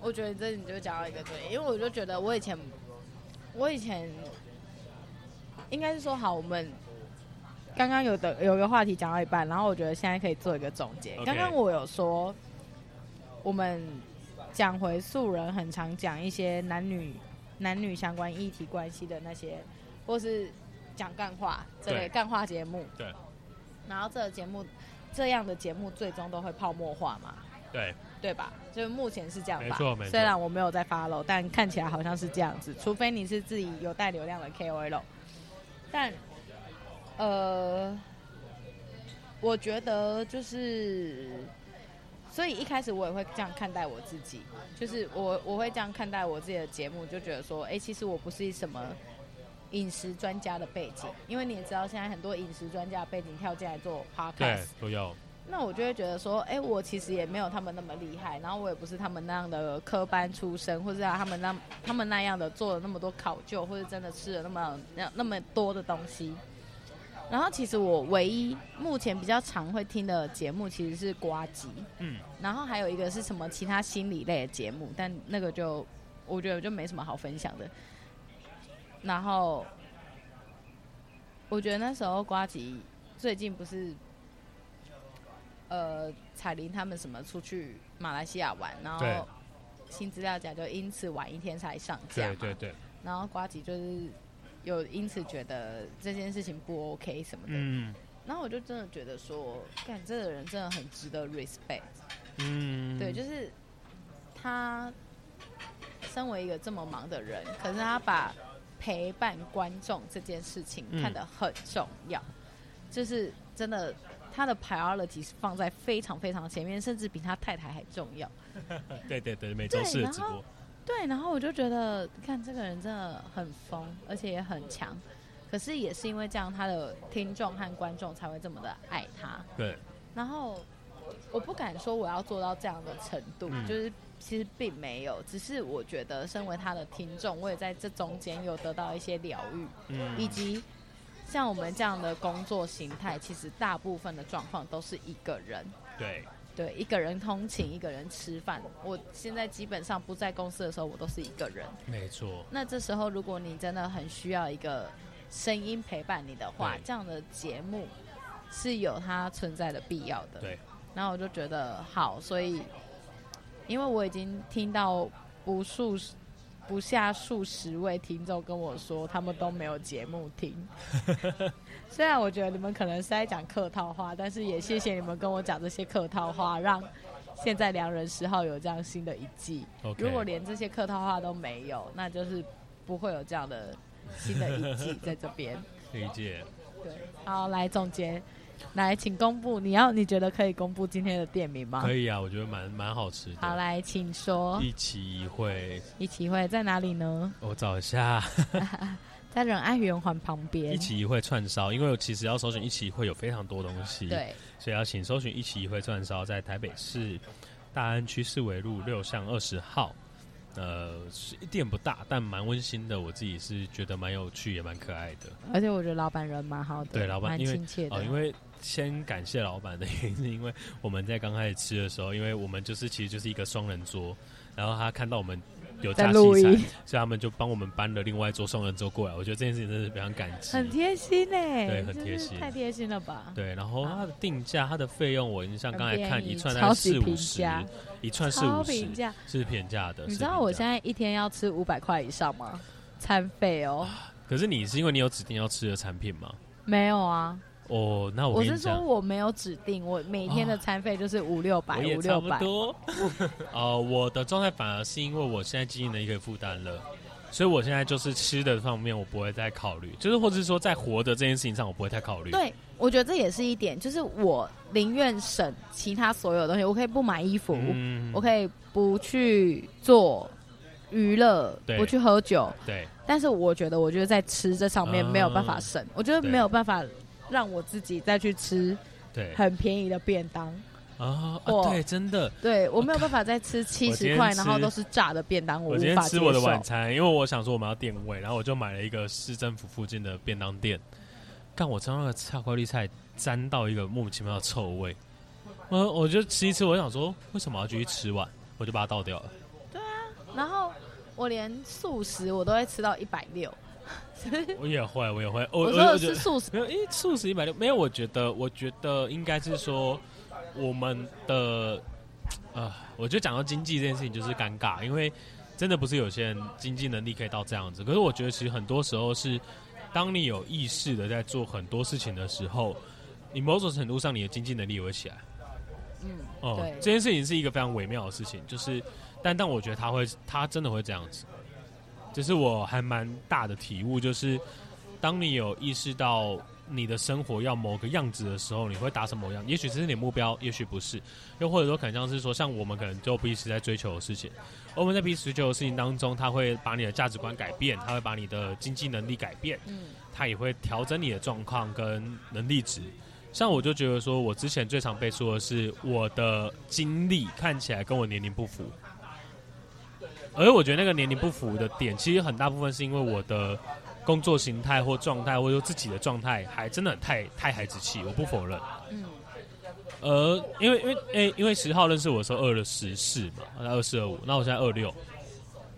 我觉得这你就讲到一个对，因为我就觉得我以前，我以前应该是说好，我们刚刚有的有个话题讲到一半，然后我觉得现在可以做一个总结。刚刚.我有说，我们讲回素人很常讲一些男女。男女相关议题关系的那些，或是讲干话这类干话节目，对。然后这个节目，这样的节目最终都会泡沫化嘛？对，对吧？就目前是这样吧。没错，没错。虽然我没有在 follow，但看起来好像是这样子。除非你是自己有带流量的 KOL，但呃，我觉得就是。所以一开始我也会这样看待我自己，就是我我会这样看待我自己的节目，就觉得说，哎、欸，其实我不是什么饮食专家的背景，因为你也知道，现在很多饮食专家的背景跳进来做 podcast，对，都有。那我就会觉得说，哎、欸，我其实也没有他们那么厉害，然后我也不是他们那样的科班出身，或者他们那他们那样的做了那么多考究，或者真的吃了那么那那么多的东西。然后其实我唯一目前比较常会听的节目其实是呱吉，嗯，然后还有一个是什么其他心理类的节目，但那个就我觉得就没什么好分享的。然后我觉得那时候呱吉最近不是，呃，彩铃他们什么出去马来西亚玩，然后新资料夹就因此晚一天才上架，对对对，然后呱吉就是。有因此觉得这件事情不 OK 什么的，嗯，然后我就真的觉得说，干这个人真的很值得 respect，嗯，对，就是他身为一个这么忙的人，可是他把陪伴观众这件事情看得很重要，嗯、就是真的他的 priority 是放在非常非常前面，甚至比他太太还重要。对 对对，每周四的直播。对，然后我就觉得，看这个人真的很疯，而且也很强。可是也是因为这样，他的听众和观众才会这么的爱他。对。然后我不敢说我要做到这样的程度，嗯、就是其实并没有，只是我觉得身为他的听众，我也在这中间有得到一些疗愈，嗯，以及像我们这样的工作形态，其实大部分的状况都是一个人。对。对，一个人通勤，一个人吃饭。我现在基本上不在公司的时候，我都是一个人。没错。那这时候，如果你真的很需要一个声音陪伴你的话，这样的节目是有它存在的必要的。对。然后我就觉得好，所以因为我已经听到无数。不下数十位听众跟我说，他们都没有节目听。虽然我觉得你们可能是在讲客套话，但是也谢谢你们跟我讲这些客套话，让现在良人十号有这样新的一季。如果连这些客套话都没有，那就是不会有这样的新的一季在这边。理解。对，好，来总结。来，请公布。你要你觉得可以公布今天的店名吗？可以啊，我觉得蛮蛮好吃的。好，来，请说。一期一会。一期一会在哪里呢？我找一下，在仁爱圆环旁边。一期一会串烧，因为我其实要搜寻一期一会有非常多东西，对，所以要请搜寻一期一会串烧，在台北市大安区四维路六巷二十号。呃，店不大，但蛮温馨的。我自己是觉得蛮有趣，也蛮可爱的。而且我觉得老板人蛮好的，对，老板蛮亲切的。哦，因为先感谢老板的原因，是因为我们在刚开始吃的时候，因为我们就是其实就是一个双人桌，然后他看到我们。有加器材，所以他们就帮我们搬了另外一桌双人桌过来。我觉得这件事情真的是非常感激，很贴心哎，对，很贴心，太贴心了吧？对，然后它的定价，它的费用，我印象刚才看一串大概四五十，一串四五十，是平价的。你知道我现在一天要吃五百块以上吗？餐费哦。可是你是因为你有指定要吃的产品吗？没有啊。哦，那我我是说我没有指定，我每天的餐费就是五六百，五六百多。呃，我的状态反而是因为我现在经营的一个负担了，所以我现在就是吃的方面我不会再考虑，就是或者是说在活的这件事情上我不会太考虑。对，我觉得这也是一点，就是我宁愿省其他所有东西，我可以不买衣服，嗯、我可以不去做娱乐，不去喝酒，对。但是我觉得，我觉得在吃这上面没有办法省，嗯、我觉得没有办法。让我自己再去吃，对，很便宜的便当啊！对，真的，对我没有办法再吃七十块，然后都是炸的便当，我无法今天吃我的晚餐，因为我想说我们要定位，然后我就买了一个市政府附近的便当店。但我吃那个巧克力菜沾到一个莫名其妙的臭味，我我就吃一吃，我想说为什么要继续吃完，我就把它倒掉了。对啊，然后我连素食我都会吃到一百六。我也会，我也会。我，我说的是素食，没有，诶，素食一百六，没有。我觉得，我觉得应该是说，我们的，呃，我觉得讲到经济这件事情就是尴尬，因为真的不是有些人经济能力可以到这样子。可是我觉得，其实很多时候是，当你有意识的在做很多事情的时候，你某种程度上你的经济能力也会起来。嗯，哦、对，这件事情是一个非常微妙的事情，就是，但但我觉得他会，他真的会这样子。这是我还蛮大的体悟，就是当你有意识到你的生活要某个样子的时候，你会达成某样，也许这是你目标，也许不是，又或者说可能像是说，像我们可能就彼此在追求的事情，而我们在彼此追求的事情当中，他会把你的价值观改变，他会把你的经济能力改变，嗯，他也会调整你的状况跟能力值。像我就觉得说，我之前最常被说的是，我的经历看起来跟我年龄不符。而我觉得那个年龄不符的点，其实很大部分是因为我的工作形态或状态，或者说自己的状态，还真的太太孩子气，我不否认。嗯。呃因为因为诶，因为十号认识我的时候二了十四嘛，二四二五，那我现在二六。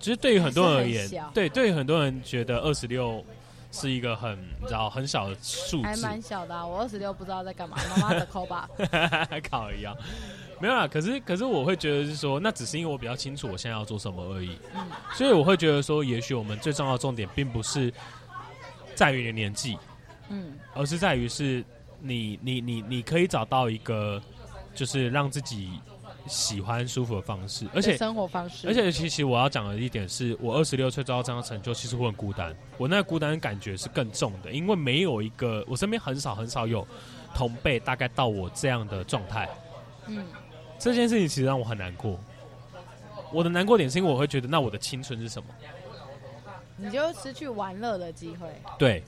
其实对于很多人而言，对，对于很多人觉得二十六是一个很你知道很小的数字，还蛮小的啊。我二十六不知道在干嘛，妈妈的扣吧，考一样。没有啦，可是可是我会觉得是说，那只是因为我比较清楚我现在要做什么而已，嗯，所以我会觉得说，也许我们最重要的重点并不是在于你的年纪，嗯，而是在于是你你你你可以找到一个就是让自己喜欢舒服的方式，而且生活方式，而且其实我要讲的一点是，我二十六岁做到这样的成就，其实我很孤单，我那个孤单的感觉是更重的，因为没有一个我身边很少很少有同辈大概到我这样的状态，嗯。这件事情其实让我很难过。我的难过点是因为我会觉得，那我的青春是什么？你就失去玩乐的机会。对。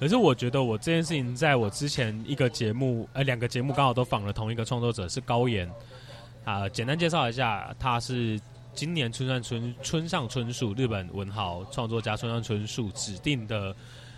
可是我觉得我这件事情，在我之前一个节目，呃，两个节目刚好都访了同一个创作者，是高岩。啊、呃，简单介绍一下，他是今年村上春村上春树日本文豪创作家村上春树指定的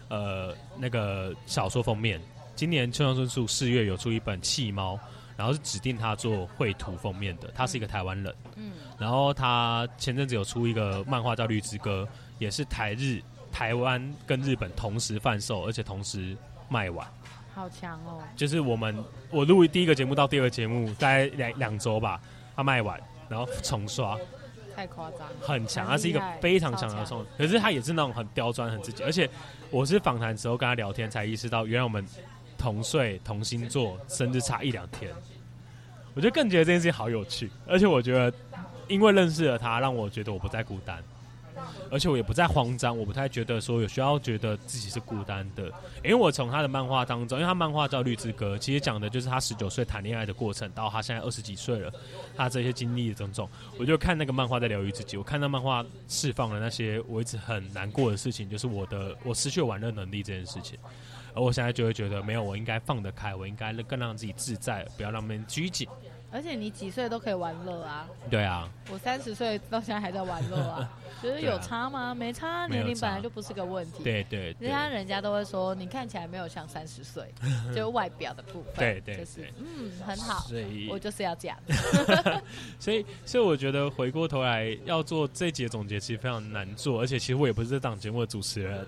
呃那个小说封面。今年村上春树四月有出一本《弃猫》。然后是指定他做绘图封面的，他是一个台湾人。嗯，然后他前阵子有出一个漫画叫《绿之歌》，也是台日、台湾跟日本同时贩售，而且同时卖完。好强哦！就是我们我录第一个节目到第二个节目，大概两两周吧，他卖完，然后重刷。太夸张。很强，他是一个非常强的送，可是他也是那种很刁钻、很自己。而且我是访谈时候跟他聊天，才意识到原来我们。同岁同星座，甚至差一两天，我就更觉得这件事情好有趣。而且我觉得，因为认识了他，让我觉得我不再孤单，而且我也不再慌张。我不太觉得说有需要觉得自己是孤单的，因为我从他的漫画当中，因为他漫画叫《绿之歌》，其实讲的就是他十九岁谈恋爱的过程，到他现在二十几岁了，他这些经历的种种。我就看那个漫画在疗愈自己，我看那漫画释放了那些我一直很难过的事情，就是我的我失去玩乐能力这件事情。而我现在就会觉得，没有，我应该放得开，我应该更让自己自在，不要让别人拘谨。而且你几岁都可以玩乐啊！对啊，我三十岁到现在还在玩乐啊，觉得有差吗？没差，年龄本来就不是个问题。对对，人家人家都会说，你看起来没有像三十岁，就外表的部分。对对，就是嗯，很好。所以，我就是要这样。所以，所以我觉得回过头来要做这节总结，其实非常难做，而且其实我也不是这档节目的主持人，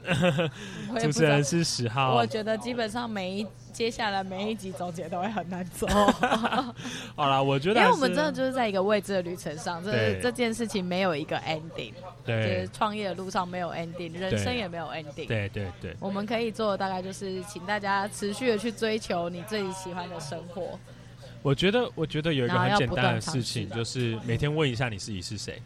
主持人是十号。我觉得基本上每一接下来每一集总结都会很难做。好 好啦，我觉得，因为我们真的就是在一个未知的旅程上，这这件事情没有一个 ending，对，就是创业的路上没有 ending，人生也没有 ending，对对对。我们可以做的大概就是，请大家持续的去追求你自己喜欢的生活。我觉得，我觉得有一个很简单的事情，就是每天问一下你自己是谁。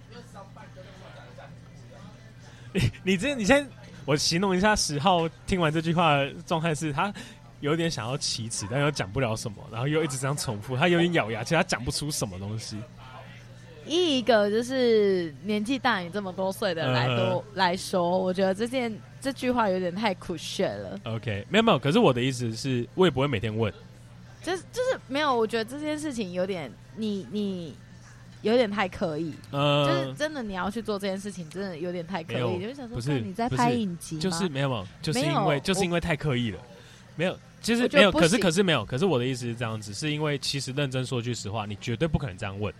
你 你这你先，我形容一下十号听完这句话的状态是，他有点想要启齿，但又讲不了什么，然后又一直这样重复，他有点咬牙，其实他讲不出什么东西。以一个就是年纪大你这么多岁的来都、呃、来说，我觉得这件这句话有点太酷炫了。OK，没有没有，可是我的意思是，我也不会每天问。就是就是没有，我觉得这件事情有点你你有点太刻意，呃，就是真的你要去做这件事情，真的有点太刻意。就是想说，不是你在拍影集，就是没有没有，就是因为就是因为太刻意了，没有，其实没有，可是可是没有，可是我的意思是这样子，是因为其实认真说句实话，你绝对不可能这样问。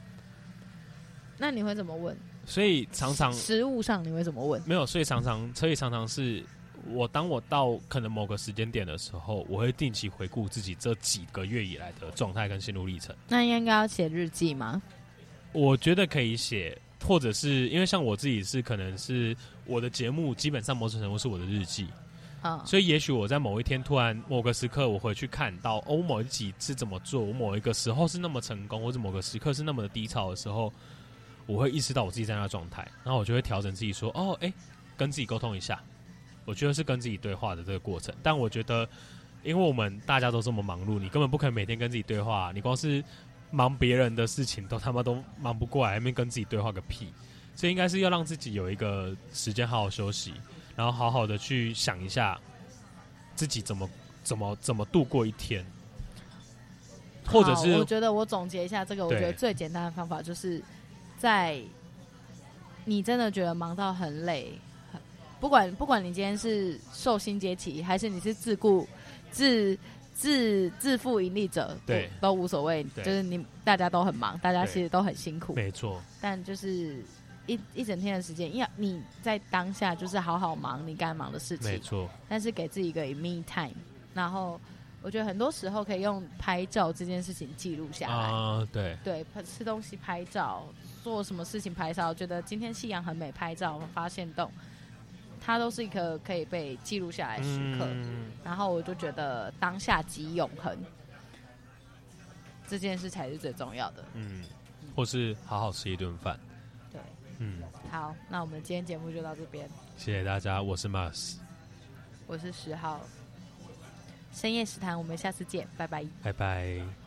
那你会怎么问？所以常常食物上你会怎么问？没有，所以常常所以常常是。我当我到可能某个时间点的时候，我会定期回顾自己这几个月以来的状态跟心路历程。那应该要写日记吗？我觉得可以写，或者是因为像我自己是可能是我的节目基本上某种程度是我的日记，嗯，所以也许我在某一天突然某个时刻我回去看到哦，某一集是怎么做，我某一个时候是那么成功，或者某个时刻是那么的低潮的时候，我会意识到我自己在那状态，然后我就会调整自己说哦，哎，跟自己沟通一下。我觉得是跟自己对话的这个过程，但我觉得，因为我们大家都这么忙碌，你根本不可能每天跟自己对话。你光是忙别人的事情，都他妈都忙不过来，还没跟自己对话个屁。所以应该是要让自己有一个时间好好休息，然后好好的去想一下自己怎么怎么怎么度过一天，或者是我觉得我总结一下这个，我觉得最简单的方法就是在你真的觉得忙到很累。不管不管你今天是受薪阶级，还是你是自雇自自自负盈利者，对，都无所谓。就是你大家都很忙，大家其实都很辛苦，没错。但就是一一整天的时间，因为你在当下就是好好忙你该忙的事情，没错。但是给自己一个 me time，然后我觉得很多时候可以用拍照这件事情记录下来。啊，对对，吃东西拍照，做什么事情拍照，觉得今天夕阳很美，拍照发现动。它都是一个可以被记录下来的时刻，嗯，然后我就觉得当下即永恒，这件事才是最重要的。嗯，或是好好吃一顿饭。对，嗯，好，那我们今天节目就到这边。谢谢大家，我是 Mars，我是十号，深夜食堂，我们下次见，拜拜，拜拜。